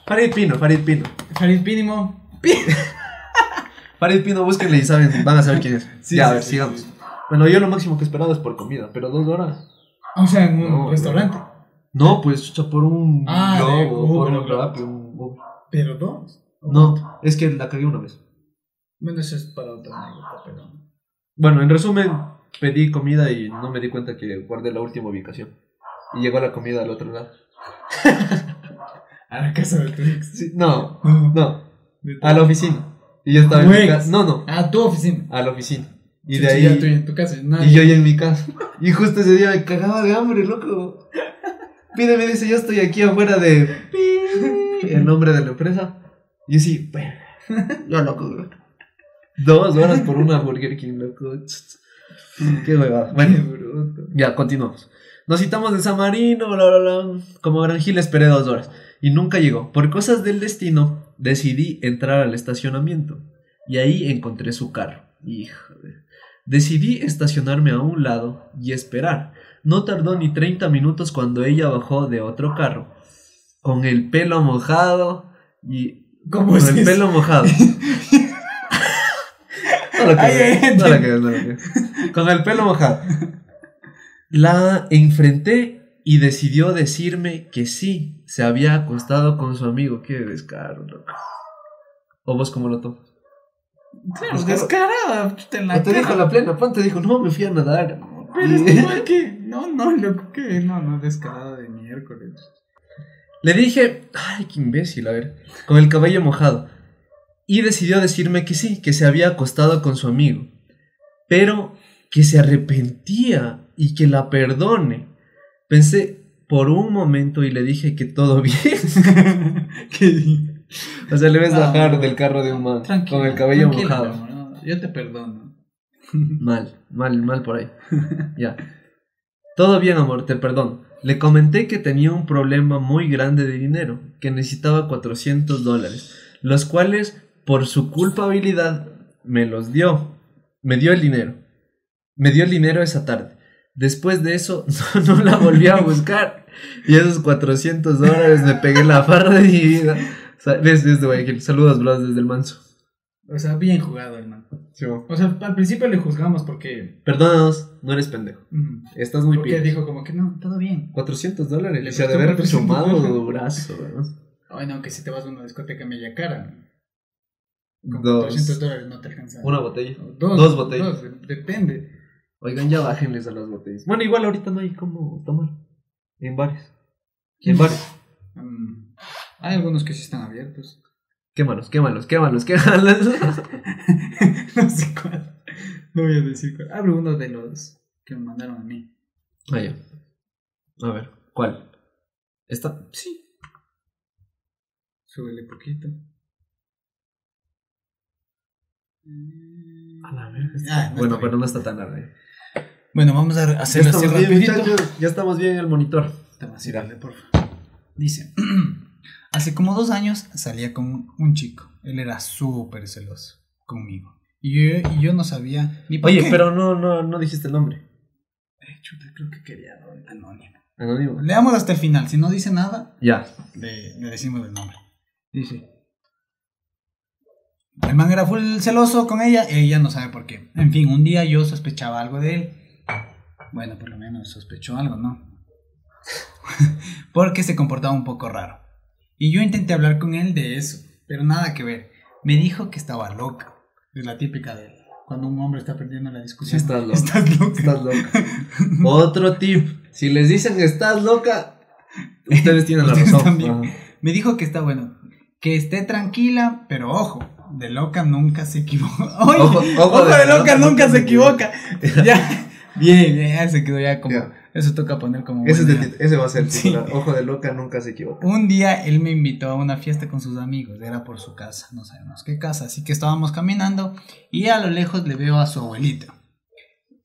Farid Pino, Farid Pino. Farid Pínimo. Farid Pino, búsquenle y saben, van a saber quién es. Sí, ya, sí, a ver, sí, sigamos. sí. Bueno, yo lo máximo que he esperado es por comida, pero dos horas. O sea, en un No, restaurante. No, pues chucha, por un Ah, de globo, por Uber, un rap, un. Pero dos. No, es que la cagué una vez. Bueno, eso es para otra anécdota, pero. Bueno, en resumen, pedí comida y no me di cuenta que guardé la última ubicación. Y llegó la comida al otro lado. A la casa de tu ex. Sí, no, No. a la oficina. Y yo estaba en ¿Tu mi casa. No, no, A tu oficina. a la oficina. Y de ahí. ya tú en tu casa. nadie- Y yo ya en mi casa. Y justo ese día me cagaba de hambre, loco. Pídeme, dice, yo estoy aquí afuera de... El nombre de la empresa. Y yo sí, bueno, yo loco, güey. Dos horas por una Burger King, loco. Qué huevada. Qué Bueno, bruto. ya, continuamos. Nos citamos en San Marino, bla, bla, bla. Como Gran Gil esperé dos horas. Y nunca llegó. Por cosas del destino, decidí entrar al estacionamiento. Y ahí encontré su carro. Hijo de... Decidí estacionarme a un lado y esperar. No tardó ni 30 minutos cuando ella bajó de otro carro. Con el pelo mojado y... ¿Cómo Con es el eso? pelo mojado. No lo Ay, ay, no lo crees, no lo crees. Con el pelo mojado. La enfrenté y decidió decirme que sí, se había acostado con su amigo. Qué descaro, loco. ¿O vos cómo lo tomas? Claro, Pues, descarada. en la O te dijo la plena, Pan te dijo, no, me fui a nadar. Pero es que. No, no, loco, que no, no, descarada de miércoles. Le dije, ay, qué imbécil, a ver, con el cabello mojado. Y decidió decirme que sí, que se había acostado con su amigo. Pero que se arrepentía y que la perdone. Pensé por un momento y le dije que todo bien. ¿Qué? o sea, le ves bajar no. del carro de un man con el cabello mojado. no, yo te perdono. Mal, mal, mal por ahí. Ya. Todo bien, amor, te perdono. Le comenté que tenía un problema muy grande de dinero, que necesitaba 400 dólares, los cuales, por su culpabilidad, me los dio. Me dio el dinero. Me dio el dinero esa tarde. Después de eso, no, no la volví a buscar. Y esos 400 dólares me pegué la farra de mi vida. O sea, ves, desde Guayaquil. Saludos, bros, desde el manso. O sea, bien jugado, hermano. O sea, al principio le juzgamos porque. Perdónanos, no eres pendejo. Estás muy porque pilas. dijo como que no, todo bien. 400 dólares. Le se ha de haber 400 fumado dólares. brazo, ¿no? Ay, no, que si te vas a una discoteca media cara. Con Dos. 400 dólares no te alcanza. Una botella. Dos, dos botellas. dos, depende. Oigan, ya bájenles a las botellas. Bueno, igual ahorita no hay cómo tomar. En bares. En bares. Mm, hay algunos que sí están abiertos. Quémalos, quémalos, quémalos, quémalos. no sé cuál. No voy a decir cuál. Hablo uno de los que me mandaron a mí. Ah, ya. A ver, ¿cuál? ¿Esta? Sí. Súbele poquito. A la verga. Ah, no bueno, pero bien. no está tan larga. Bueno, vamos a Ya hacerlo así bien, rapidito. Ya estamos bien en el monitor. Así, dale, por favor. Dice, hace como dos años salía con un chico. Él era súper celoso conmigo. Y yo, y yo no sabía ni por Oye, qué. pero no, no, no dijiste el nombre. Eh, chuta, creo que quería anónimo. Anónimo. Leamos hasta el final. Si no dice nada, Ya. le, le decimos el nombre. Dice. El man era full celoso con ella, ella no sabe por qué. En fin, un día yo sospechaba algo de él. Bueno, por lo menos sospechó algo, ¿no? Porque se comportaba un poco raro. Y yo intenté hablar con él de eso, pero nada que ver. Me dijo que estaba loca. Es la típica de cuando un hombre está perdiendo la discusión. Sí, estás loca. Estás loca. Estás loca. Otro tip. Si les dicen estás loca, ustedes tienen la razón. Me dijo que está bueno. Que esté tranquila, pero ojo, de loca nunca se equivoca. Oye, Ojo- ojo, ojo de, loca, nunca se equivoca. ya. Bien, ya se quedó ya como. Eso toca poner como. Ese, de- ese va a ser el Sí. titular. Ojo de loca, nunca se equivoca. Un día él me invitó a una fiesta con sus amigos, era por su casa, no sabemos qué casa, así que estábamos caminando y a lo lejos le veo a su abuelita.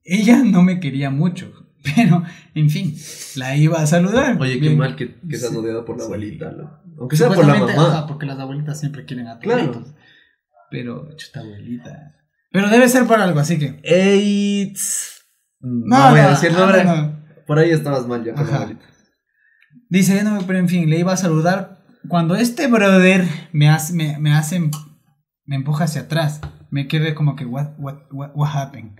Ella no me quería mucho, pero en fin, la iba a saludar. Oye, qué Bien. mal que, que seas rodeado por la abuelita. ¿no? Aunque sea por la mamá. ajá, porque las abuelitas siempre quieren a Claro. abuelitos. Pero, chuta abuelita. Pero debe ser por algo, así que. AIDS. No, voy a decir nombre. no, no. Por ahí estabas mal ya con la Ajá. abuelita. Dice, no, pero en fin, le iba a saludar. Cuando este brother me hace, me, me hace, me empuja hacia atrás, me quedé como que, what, what, what, what happened?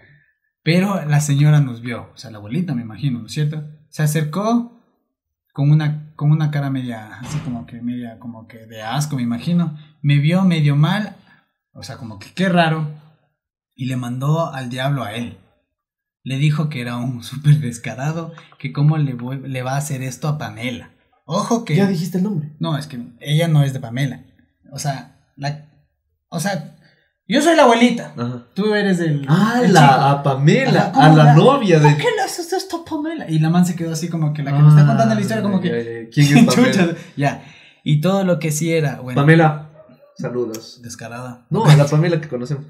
Pero la señora nos vio, o sea, la abuelita, me imagino, ¿no es cierto? Se acercó con una, con una cara media, así como que media, como que de asco, me imagino. Me vio medio mal, o sea, como que qué raro, y le mandó al diablo a él. Le dijo que era un súper descarado, que cómo le, voy- le va a hacer esto a Pamela. Ojo que... Ya dijiste el nombre. No, es que ella no es de Pamela. O sea, la, o sea, Yo soy la abuelita. Ajá. Tú eres el. Ah, el chico. la, a Pamela, Ajá, ¿cómo a la la- novia de. ¿Por qué le haces esto a Pamela? Y la man se quedó así como que la que me está contando la historia, como que. ¿Quién es Pamela? Chucha, Ya. Y todo lo que sí era, bueno. Pamela, saludos. Descarada. No, a la Pamela que conocemos.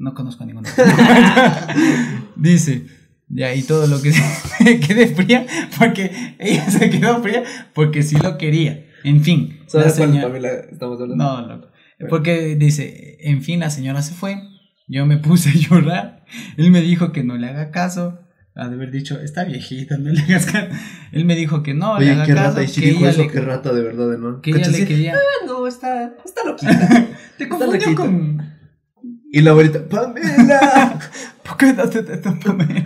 No conozco a ninguna. Dice, ya, y todo lo que se quedé fría, porque ella se quedó fría porque sí lo quería. En fin, la ¿Sabes cuál señora- Pamela estamos hablando? No, loco. Porque dice, en fin, la señora se fue. Yo me puse a llorar. Él me dijo que no le haga caso. Ha de haber dicho, está viejita, no le hagas caso. Él me dijo que no le Oye, haga qué caso. rata, y si que dijo eso, le- qué rata de verdad, ¿no? que ella le quería. Ah, no, está, está loquita. Te Está confundió loquita. con. Y la abuelita, Pamela, ¿Por qué no te te- Pamela?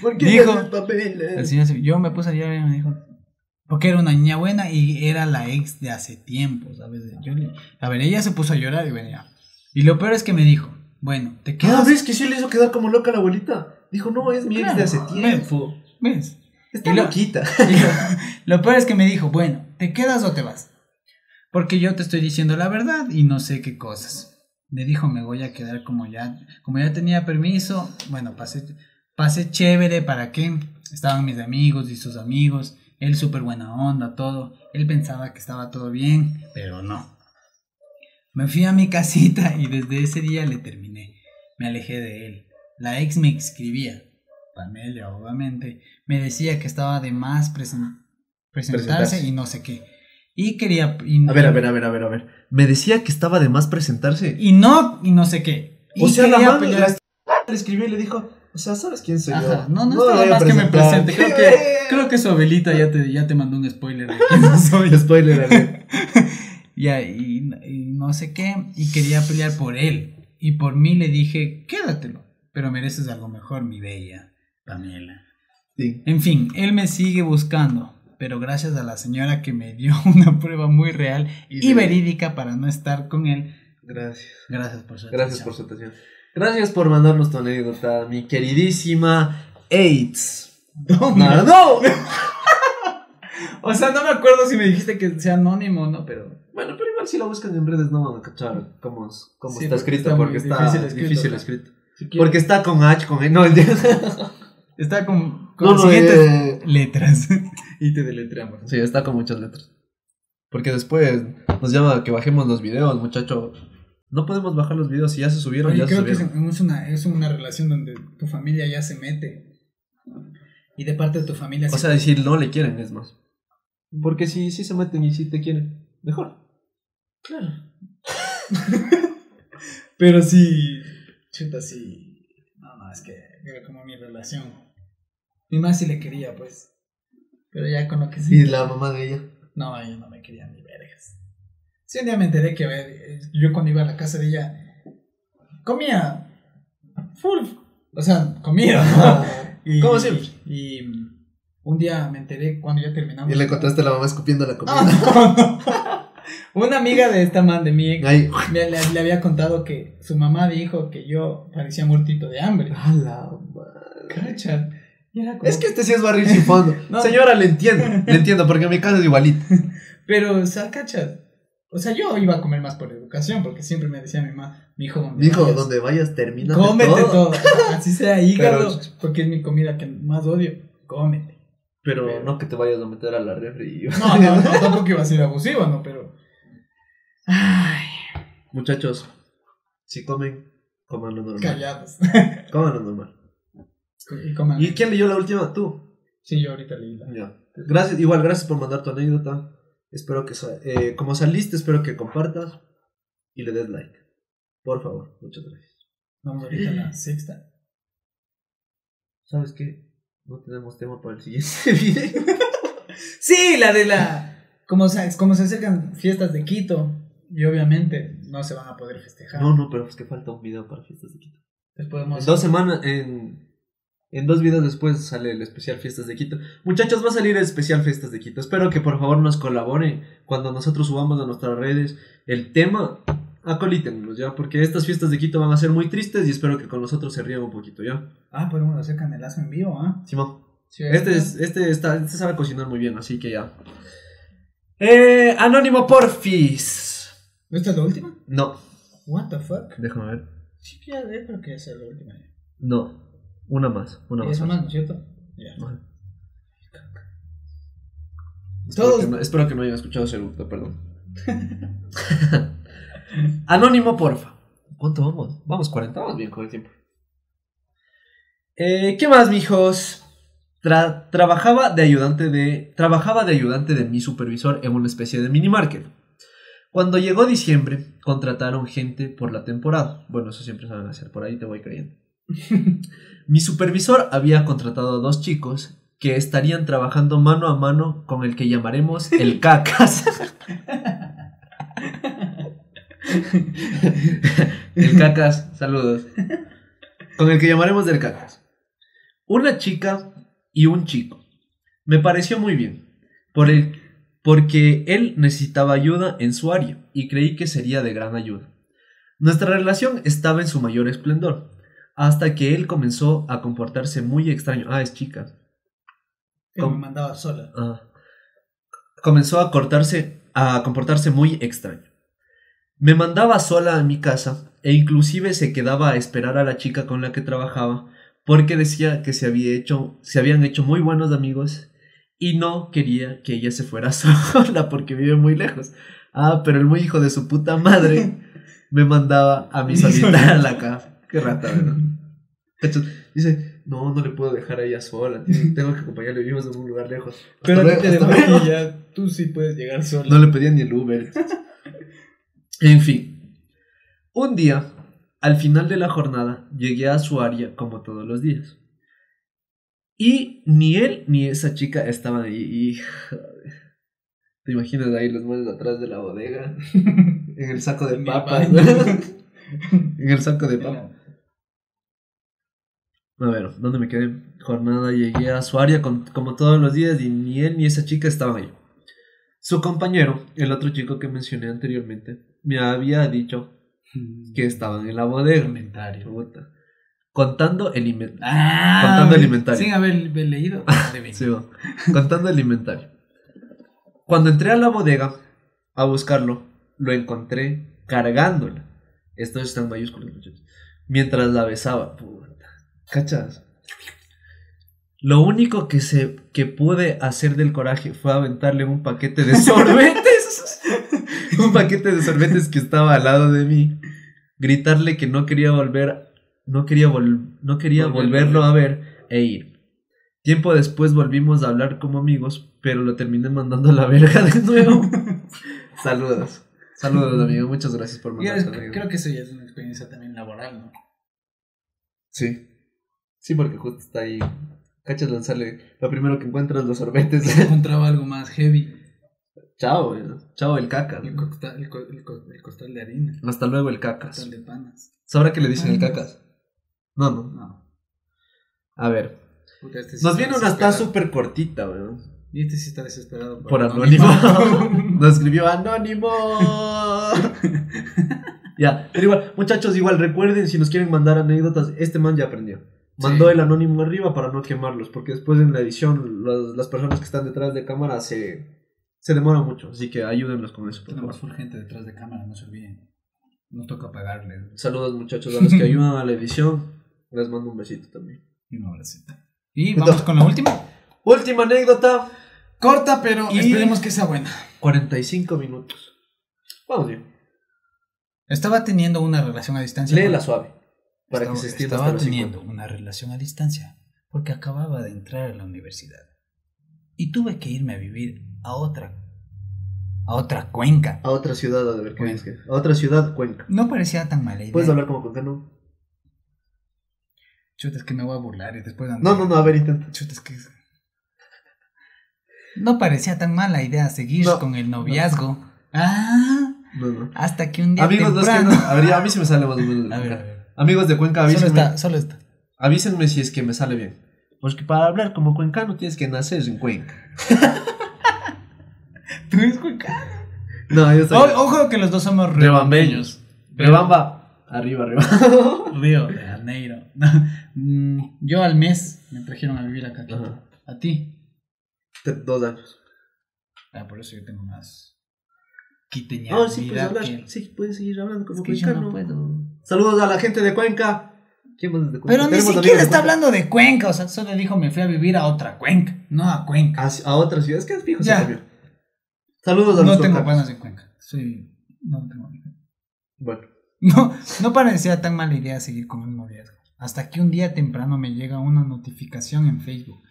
¿por qué Dijo- Pamela? El señor yo me puse a llorar y me dijo, porque era una niña buena y era la ex de hace tiempo, ¿sabes? Yo le- a ver, ella se puso a llorar y venía. Y lo peor es que me dijo, bueno, te Ah, quedas. ¿ves que sí le hizo quedar como loca a la abuelita? Dijo, no, es mi ex de hace tiempo. ¿Ves? Está Y lo- loquita. Y lo, lo peor es que me dijo, bueno, ¿te quedas o te vas? Porque yo te estoy diciendo la verdad y no sé qué cosas. Me dijo, me voy a quedar como ya, como ya tenía permiso, bueno, pasé, pasé chévere, ¿para qué? Estaban mis amigos y sus amigos, él súper buena onda, todo. Él pensaba que estaba todo bien, pero no. Me fui a mi casita y desde ese día le terminé. Me alejé de él. La ex me escribía, Pamela obviamente, me decía que estaba de más presen- presentarse, Presentarse. y no sé qué. Y quería... y- A ver, a ver, a ver, a ver, a ver. Me decía que estaba de más presentarse. Y no, y no sé qué. Y o sea, la mano pelear- la le escribió y le dijo, o sea, ¿sabes quién soy Ajá, yo? No, no, voy a más que me presentar". presente. Creo que, creo que su abuelita ya te, ya te mandó un spoiler de quién soy. Spoiler. Ya, y, y no sé qué. Y quería pelear por él. Y por mí le dije, quédatelo. Pero mereces algo mejor, mi bella Pamela. Sí. En fin, él me sigue buscando. Pero gracias a la señora que me dio una prueba muy real y, verídica para no estar con él. Gracias. Gracias por su Gracias por su atención. Gracias por mandarnos tu anécdota, mi queridísima AIDS. No, No, no. O sea, no me acuerdo si me dijiste que sea anónimo o no, pero. Bueno, pero igual si lo buscan en redes no van a cachar cómo, cómo Sí, está porque escrito, está muy porque está difícil difícil escrito, Porque está con H, con E. No, ya. está con, con No, las no, siguientes eh, letras. y te deletreamos. Sí, está con muchas letras. Porque después nos llama a que bajemos los videos, muchacho. No podemos bajar los videos si ya se subieron, se creo que es, subieron. es una, es una relación donde tu familia ya se mete. Y de parte de tu familia O se- sea, decir no le quieren es más. Porque si, si se meten y si te quieren, mejor. Claro. Pero sí. Chuta, sí. No, no, es que era como mi relación. Mi más si le quería, pues. Pero ya con lo que sí. Y la mamá de ella. No, ella no me quería ni vergas. Sí, un día me enteré que, a ver, eh, yo cuando iba a la casa de ella, comía full. O sea, comía, ¿no? Y- Como siempre. Y, un día me enteré cuando ya terminamos. Y le contaste a la mamá escupiendo la comida. No, no, no. Una amiga de esta man de mi ex le- le había contado que su mamá dijo que yo parecía muertito de hambre. a la madre. Cacha. Como- Es que este sí es barril sin fondo. No. Señora, le entiendo. Le entiendo, porque mi casa es igualito. Pero, o sea, cacha. O sea, yo iba a comer más por educación, porque siempre me decía mi mamá, mi hijo, donde vayas, donde vayas, termina. cómete todo. Así sea hígado, Pero- porque es mi comida que más odio. Cómete. Pero, Pero- no que te vayas a meter a la refri. No, no, no, tampoco iba a ser abusivo, ¿no? Pero. Ay, Muchachos, si comen, coman lo normal. callados. Coman lo normal. Y coman. ¿Y quién leyó la última? Tú. Sí, yo ahorita leí la. Ya. Gracias, igual, gracias por mandar tu anécdota. Espero que, sa- eh, como saliste, espero que compartas y le des like. Por favor, muchas gracias. Vamos ahorita a la sexta. ¿Sabes qué? No tenemos tema para el siguiente video. Sí, la de la. Como se, como se acercan fiestas de Quito, y obviamente no se van a poder festejar. No, no, pero es que falta un video para fiestas de Quito. Les podemos- En dos semanas, en, en dos videos después sale el especial Fiestas de Quito. Muchachos, va a salir el especial Fiestas de Quito. Espero que por favor nos colaboren cuando nosotros subamos a nuestras redes el tema. Acolítenos, ¿ya? Porque estas fiestas de Quito van a ser muy tristes y espero que con nosotros se rían un poquito, ¿ya? Ah, podemos hacer canelazo en vivo, ¿ah? Simón. Sí, Este, es, este, está, este sabe cocinar muy bien, así que ya. Eh, Anónimo Porfis. ¿Esta es la última? No. What the fuck? Déjame ver. Sí, ya, ya creo que esa es la última. No, una más. Una más. esa más, ¿no es cierto? Ya. Espero, Todos- que no, espero que no hayan escuchado ese eructo, perdón. Anónimo, porfa. ¿Cuánto vamos? Vamos, 40, vamos bien con el tiempo. Eh, ¿Qué más, mijos? Tra- trabajaba de ayudante de trabajaba de ayudante de mi supervisor en una especie de mini market. Cuando llegó diciembre, contrataron gente por la temporada. Bueno, eso siempre saben hacer, por ahí te voy creyendo. Mi supervisor había contratado a dos chicos que estarían trabajando mano a mano con el que llamaremos el cacas. el cacas, saludos. Con el que llamaremos del cacas. Una chica y un chico. Me pareció muy bien, por el, porque él necesitaba ayuda en su área y creí que sería de gran ayuda. Nuestra relación estaba en su mayor esplendor, hasta que él comenzó a comportarse muy extraño. Ah, es chica. Me mandaba sola. Ah. Comenzó a cortarse, a comportarse muy extraño. Me mandaba sola a mi casa e inclusive se quedaba a esperar a la chica con la que trabajaba porque decía que se había hecho, se habían hecho muy buenos amigos y no quería que ella se fuera sola porque vive muy lejos. Ah, pero el muy hijo de su puta madre me mandaba a mí solita a la casa. Qué rata, ¿verdad? Cachas, Dice, no, no le puedo dejar a ella sola, tengo que acompañarle, vivimos en un lugar lejos. Pero te luego, luego. que ya tú sí puedes llegar sola. No le pedía ni el Uber. En fin, un día, al final de la jornada, llegué a su área como todos los días. Y ni él ni esa chica estaban ahí. Y. ¿Te imaginas ahí los manos atrás de la bodega? En el saco de papas. en el saco de papas. A ver, ¿dónde me quedé? Jornada, llegué a su área con- como todos los días y ni él ni esa chica estaban ahí. Su compañero, el otro chico que mencioné anteriormente, me había dicho que estaban en la bodega. Inventario. Puta. Contando el inventario. Ah, Contando el inventario. Sin haber haber leído. Sí, contando el inventario. Cuando entré a la bodega a buscarlo, lo encontré cargándola. Esto está en mayúsculas, muchachos. Mientras la besaba. Puta. ¿Cachas? Lo único que, se, que pude hacer del coraje fue aventarle un paquete de sorbetes. un paquete de sorbetes que estaba al lado de mí. Gritarle que no quería volver. No quería, vol- no quería Volverlo a ver e ir. Tiempo después volvimos a hablar como amigos, pero lo terminé mandando a la verga de nuevo. Saludos. Saludos, amigo. Muchas gracias por mandar creo que eso ya es una experiencia también laboral, ¿no? Sí. Sí, porque justo está ahí. Cachas lanzarle. Lo primero que encuentras los sorbetes. Encontraba algo más heavy. Chao. Chao, el caca. El, costa- el co- el co- el costal de harina. Hasta luego, el cacas. de panas. ¿Sabrá que le dicen el cacas? No, no. No. A ver. Este sí Nos viene una está súper cortita, weón. Y este sí está desesperado. Por anónimo. Nos escribió anónimo. ya, pero igual, muchachos, igual recuerden si nos quieren mandar anécdotas, este man ya aprendió. Mandó Sí. el anónimo arriba para no quemarlos, porque después en la edición los- las personas que están detrás de cámara se, se demoran mucho, así que ayúdenlos con eso. Tenemos full gente detrás de cámara, no se olviden. Nos toca pagarles. Saludos muchachos a los que ayudan a la edición, les mando un besito también. Y un abracito. Y vamos con la última. Última anécdota, Corta, pero Y- esperemos que sea buena. 45 minutos. Vamos bien, Estaba teniendo una relación a distancia. léela con- suave, para estaba, que se extienda Estaba hasta los teniendo 50. una relación a distancia porque acababa de entrar a la universidad. Y tuve que irme a vivir a otra. A otra cuenca. A otra ciudad, a ver qué dices que- A otra ciudad, Cuenca. No parecía tan mala idea. ¿Puedes hablar como cuencano? Chuta, es que me voy a burlar y después... No, no, no, a ver, intenta. Chuta, es que... No parecía tan mala idea seguir No, con el noviazgo. Ah, No, no. hasta que un día Amigos, los que temprano... no. A ver, a mí sí me sale más o menos. A ver, a ver. Amigos de Cuenca, Solo avísenme. está, solo está. Avísenme si es que me sale bien. Porque para hablar como cuencano tienes que nacer en Cuenca. Tú eres cuencano. No, yo soy. O- ojo que los dos somos Rebambeños. rebambeños. Rebamba. Arriba, arriba. Río de Janeiro. Mm, Yo al mes me trajeron a vivir acá. Ajá. A ti. Te- Dos años. Ah, por eso yo tengo más. quiteña. Ah, sí, puedes hablar. Sí, puedes seguir hablando como Es que yo no cuencano. puedo. Saludos a la gente de Cuenca. ¿Quién más es de Cuenca? Pero ni siquiera está hablando de Cuenca, o sea, solo dijo me fui a vivir a otra Cuenca, no a Cuenca. A, a otras ciudades que es fijo, Ya. Saludos a no tengo panas en Cuenca. Soy. No tengo. Bueno, No, no parecía tan mala idea seguir con el noviazgo. Hasta que un día temprano me llega una notificación en Facebook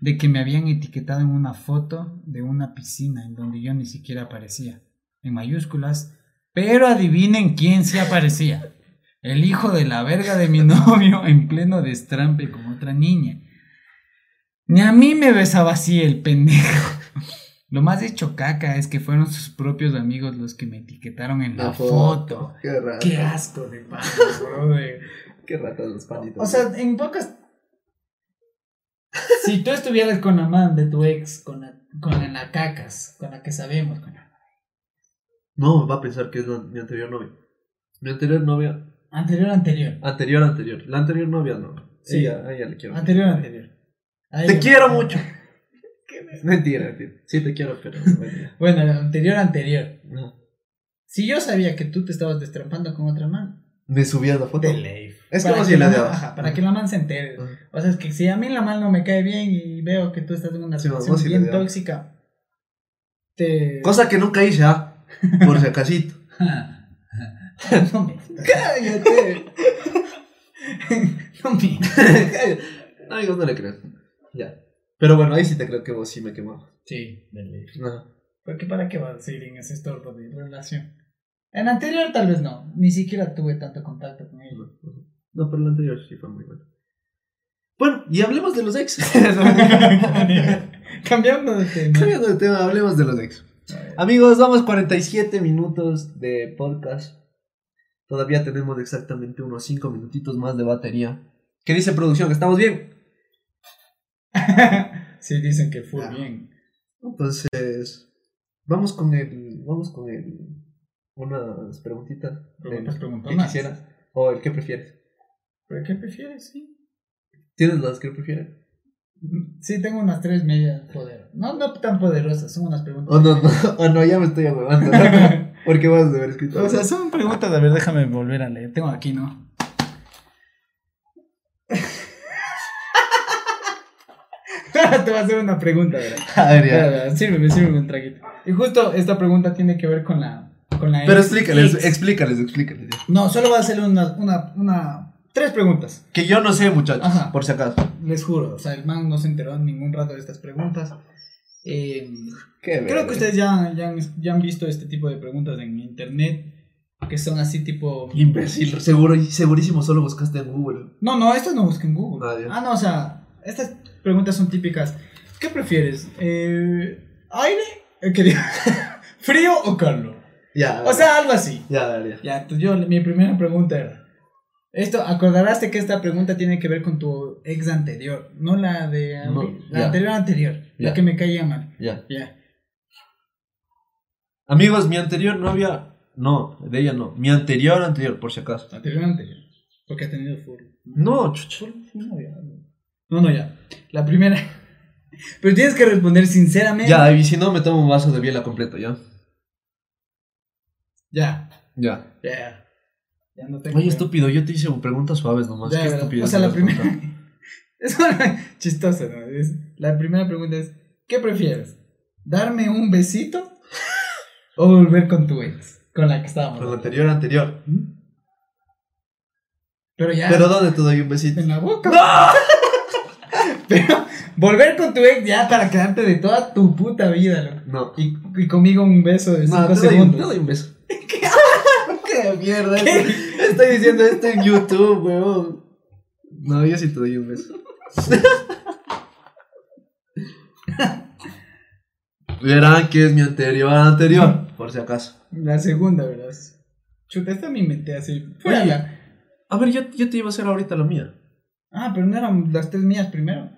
de que me habían etiquetado en una foto de una piscina en donde yo ni siquiera aparecía, en mayúsculas, pero adivinen quién sí aparecía. El hijo de la verga de mi novio en pleno destrampe con otra niña. Ni a mí me besaba así el pendejo. Lo más hecho caca es que fueron sus propios amigos los que me etiquetaron en la, foto. Qué rata. Qué asco de panas, brother. Qué ratas los panitos. O sea, en pocas. Si tú estuvieras con la man de tu ex, con la, con la, la cacas, con la que sabemos, con la no, va a pensar que es la- mi anterior novia. Mi anterior novia. Anterior, anterior, Anterior, anterior. La anterior novia no. Sí. Ella, a ella le quiero. anterior, anterior. A Te quiero mucho. Mentira, mentira. Sí te quiero, pero. mentira. Bueno, la anterior, anterior. No. Si yo sabía que tú te estabas destrampando con otra man, Me subías la foto. de ley. Es Para como que si la de- ajá, para que la man se entere. Ajá. O sea, es que si a mí la man no me cae bien y veo que tú estás en una Sí, situación vos sí le bien tóxica, te. Cosa que nunca hice, ¿ah? Por si acasito. no me. Cállate. No me. No, amigos, no le creas. Ya. Pero bueno, ahí sí te creo que vos sí me quemabas. Sí, de ley. Ajá. Porque para qué vas a seguir en ese estorbo de relación. En anterior tal vez no. Ni siquiera tuve tanto contacto con ella. No, no. No, pero el anterior sí fue muy bueno. Bueno, y hablemos de los ex. Cambiando de tema. Cambiando de tema, hablemos de los ex. Amigos, vamos 47 minutos de podcast. Todavía tenemos exactamente unos 5 minutitos más de batería. ¿Qué dice producción? ¿Estamos bien? sí, dicen que fue Ya. bien. Entonces, vamos con el. Vamos con el. Unas preguntitas. Preguntas preguntonas. ¿Qué quisieras? O el que prefieres. ¿Pero qué prefieres? Sí. ¿Tienes las que prefieres? Sí, tengo unas tres medias poderosas. No, no tan poderosas, son unas preguntas. O no, no, o no, ya me estoy ahuevando. ¿no? Porque vas a haber escrito. O sea, son preguntas, a ver, déjame volver a leer. Tengo aquí, ¿no? Te voy a hacer una pregunta, ¿verdad? A ver, ya. Sírveme, sírveme un traguito. Y justo esta pregunta tiene que ver con la. Con la Pero ex- explícales, ex. explícales, explícales. ya. No, solo voy a hacer una, una, una. Tres preguntas. Que yo no sé, muchachos, Ajá. por si acaso. Les juro. O sea, el man no se enteró en ningún rato de estas preguntas. Eh, creo que ustedes ya, ya, han, ya han visto este tipo de preguntas en internet. Que son así tipo. Imbécil, seguro, segurísimo solo buscaste en Google. No, no, estas no busquen en Google. Ah. Ah, no, o sea, estas preguntas son típicas. ¿Qué prefieres? Eh, ¿Aire? Eh, ¿qué digo? ¿Frío o calor? Ya. O sea, algo así. Ya, ya. Yo, mi primera pregunta era. Esto, acordarás que esta pregunta tiene que ver con tu ex anterior, no la de No, la ya. anterior anterior, Ya. la que me caía mal. Ya. Ya. Amigos, mi anterior novia. No, de ella no. Mi anterior, anterior, por si acaso. Anterior anterior. Porque ha tenido full. No, chucho. Full novia. No, no, ya. La primera. Pero tienes que responder sinceramente. Ya, y si no, me tomo un vaso de biela completo, ya. Ya. Ya. Ya, ya. No tengo. Oye, miedo. estúpido, yo te hice preguntas suaves nomás. Ya, Qué estúpido. O sea, la primera. Es chistoso, ¿no? Es- la primera pregunta es: ¿Qué prefieres? ¿Darme un besito o volver con tu ex? Con la que estábamos. Con la anterior, anterior. Pero ya. Pero ¿dónde te doy un besito? en la boca. Pero volver con tu ex ya para quedarte de toda tu puta vida, loco. No. Y, y conmigo un beso de 5 No, te doy, segundos. te doy un beso. ¿Qué? ¿Qué mierda? Estoy diciendo esto en YouTube, weón. No, yo sí te doy un beso. Verán que es mi anterior, anterior, por si acaso. La segunda, ¿verdad? Chuta, esta me inventé así. Fue Oye. la- A ver, yo, yo te iba a hacer ahorita la mía. Ah, pero no eran las tres mías primero.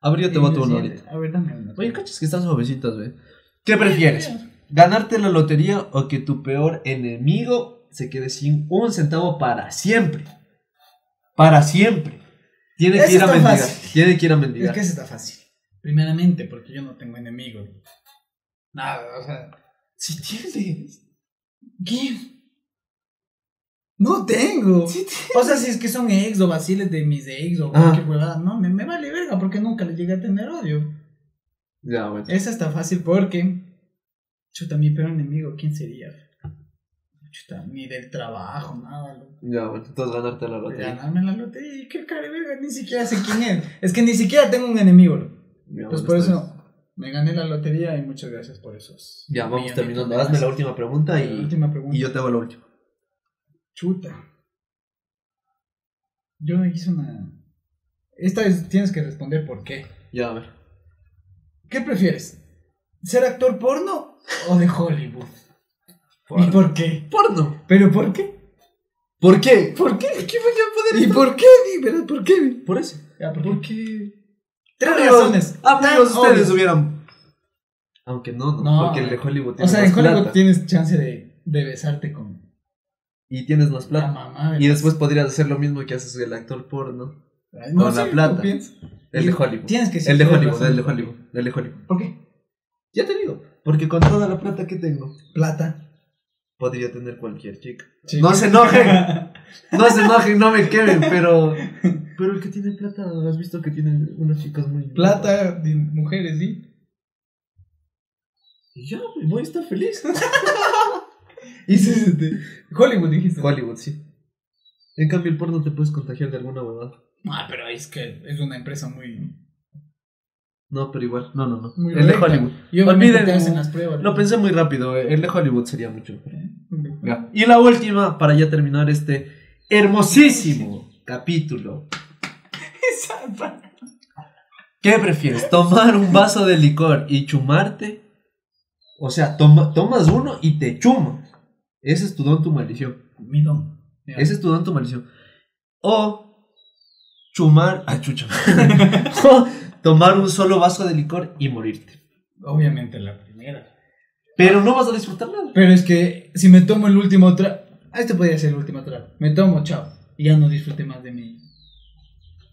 A ver, yo te voto la una ahorita. A ver, dame una. Oye, cachas que están suavecitas, güey. ¿Qué prefieres? ¿Ganarte la lotería o que tu peor enemigo se quede sin un centavo para siempre? Para siempre. Tiene que ir a mendigar. fácil. Tiene que ir a Es mendigar. que eso está fácil. Primeramente, porque yo no tengo enemigos. Nada, o sea. Si tienes. ¿Qué? No tengo. Sí tienes. O sea, si es que son ex o vaciles de mis ex o Ah. cualquier huevada, no, me, me vale verga porque nunca le llegué a tener odio. Ya, bueno. Esa está fácil porque. Chuta, mi peor enemigo, ¿quién sería? Chuta, ni del trabajo, nada. loco. Ya, bueno. Entonces ganarte la lotería. Ganarme la lotería, y qué verga, ni siquiera sé quién es. Es que ni siquiera tengo un enemigo. loco. Pues bueno, por eso me gané la lotería y muchas gracias por bien. Ya, vamos terminando. Hazme la última pregunta La y, última pregunta. y yo te hago la última. Chuta. Yo hice una. Esta vez tienes que responder por qué. Ya, a ver. ¿Qué prefieres? ¿Ser actor porno o de Hollywood? ¿Y por qué? Porno. ¿Pero por qué? ¿Por qué? ¿Por qué? ¿Qué voy a poder ¿Y por qué? ¿verdad? ¿Por qué? Por eso. Ya, ¿por qué? Porque. Tres Amigos, razones. Amigos, tan ustedes obvias. hubieran. Aunque no, no, No. Porque el de Hollywood tiene O sea, más en Hollywood plata. tienes chance de, de besarte con Y tienes más la plata. mamá. de Y después podrías hacer lo mismo que haces el actor porno. Ay, con sé, la ¿tú plata. piensas? El de Hollywood. Tienes que El de Hollywood, razón. el de Hollywood. El de Hollywood. ¿Por qué? Ya te digo. Porque con toda la plata que tengo, Plata. Podría tener cualquier chica. No se enojen. No se enojen, no me quemen, pero. Pero el que tiene plata, has visto que tiene unas chicas muy. Plata de mujeres, ¿sí? Y ya, voy a estar feliz. Y sí, sí, sí. Hollywood dijiste. Hollywood, sí. En cambio, el porno te puedes contagiar de alguna huevada. Ah, pero es que es una empresa muy. No, pero igual. No, no, no. muy el de. Hollywood. Olviden- te hacen las pruebas. Lo pensé muy rápido. eh, El de Hollywood sería mucho mejor. ¿Eh? Ya. Y la última, para ya terminar este hermosísimo capítulo. ¿Qué prefieres? ¿Tomar un vaso de licor y chumarte? O sea, toma- tomas uno y te chumas. Ese es tu don, tu maldición. Mi don. Ese es tu don, tu maldición. O chumar. Ah, chucha. o tomar un solo vaso de licor y morirte. Obviamente la primera. Pero no vas a disfrutar nada. Pero es que si me tomo el último trago. Ah, este podría ser el último trago. Me tomo, chao. Y ya no disfruté más de mí.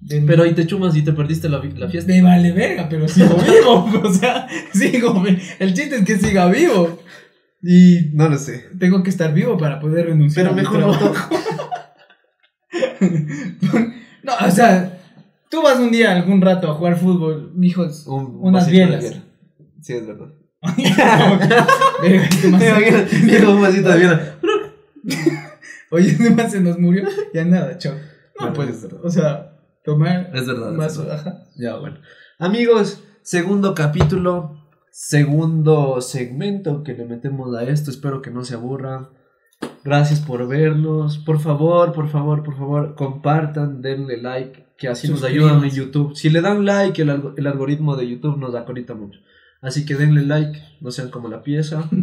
De mi- Pero ahí te chumas y te perdiste la, la fiesta. Me vale verga, pero sigo vivo. o sea, sigo. El chiste es que siga vivo. Y No lo sé. tengo que estar vivo para poder renunciar Pero a mi mejor no. trabajo. no, o sea, tú vas un día algún rato a jugar fútbol, mijos. Un Unas bielas. biela. Sí, es verdad. Digo, un vasito de biela. Oye, man se nos murió. Ya nada, chao. No Bueno, puede es ser. verdad. O sea, tomar Es verdad. un es vaso, verdad. ajá. Ya, bueno. Amigos, segundo capítulo, segundo segmento que le metemos a esto. Espero que no se aburran. Gracias por vernos. Por favor, por favor, por favor, compartan, denle like, que así nos ayudan en. YouTube. Si le dan like, el, algo- el algoritmo de YouTube nos acolita mucho. Así que denle like, no sean como la pieza.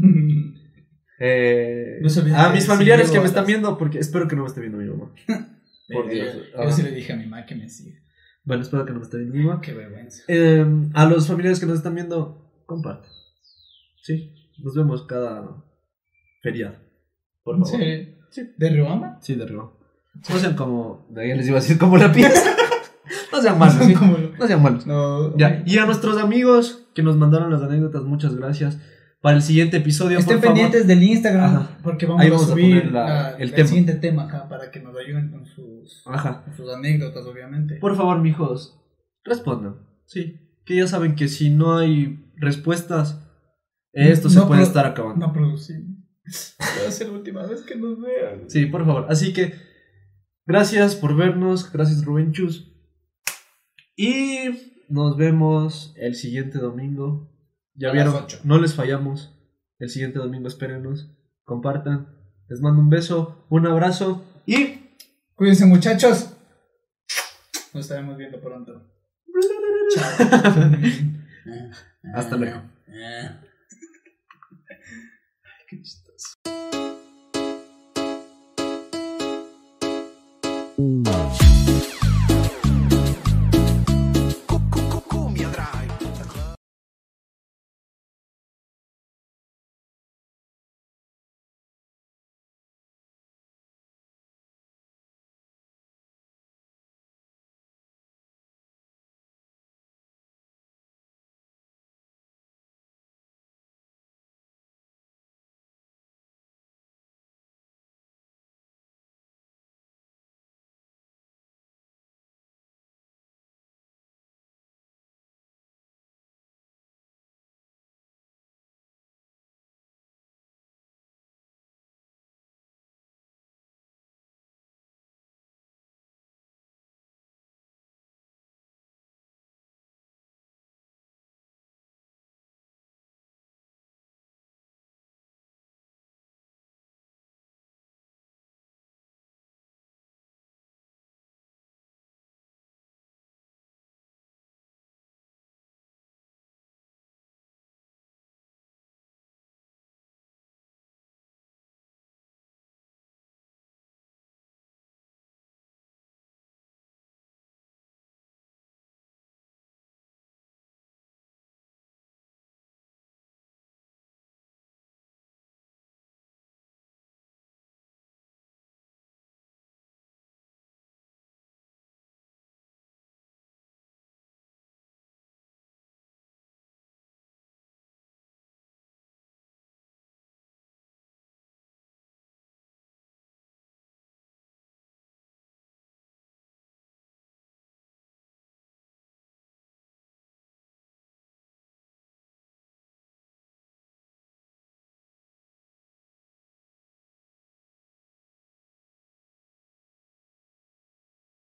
Eh, No a mis familiares que me están viendo, porque espero que no me esté viendo mi mamá. Por Verga, Dios. yo, sí le dije a mi mamá que me siga. Bueno, espero que no me esté viendo mi mamá. Qué vergüenza. Eh, a los familiares que nos están viendo, compartan. Sí, nos vemos cada feriado. Por ¿En favor. serio? Sí. ¿De Riobamba? Sí, de arriba. No sean como. De ahí les iba a decir como la pieza. no sean malos, ¿sí? Como lo- No sean malos. No. Ya. Y a nuestros amigos que nos mandaron las anécdotas, muchas gracias. Para el siguiente episodio, Estén por favor. pendientes del Instagram Ajá. porque vamos, Ahí vamos a a subir poner la- la- el el, tema. siguiente tema acá para que nos ayuden con sus, Ajá. con sus anécdotas, obviamente. Por favor, mijos, respondan. Sí. Que ya saben que si no hay respuestas, esto se No puede pro- estar acabando. No producimos. Va a ser la última vez que nos vean. Sí, por favor. Así que, gracias por vernos. Gracias, Rubenchus. Y nos vemos el siguiente domingo. Ya A vieron, no les fallamos. El siguiente domingo, espérenos. Compartan. Les mando un beso, un abrazo y. Cuídense, muchachos. Nos estaremos viendo pronto. Chao. Hasta luego. Qué chistoso.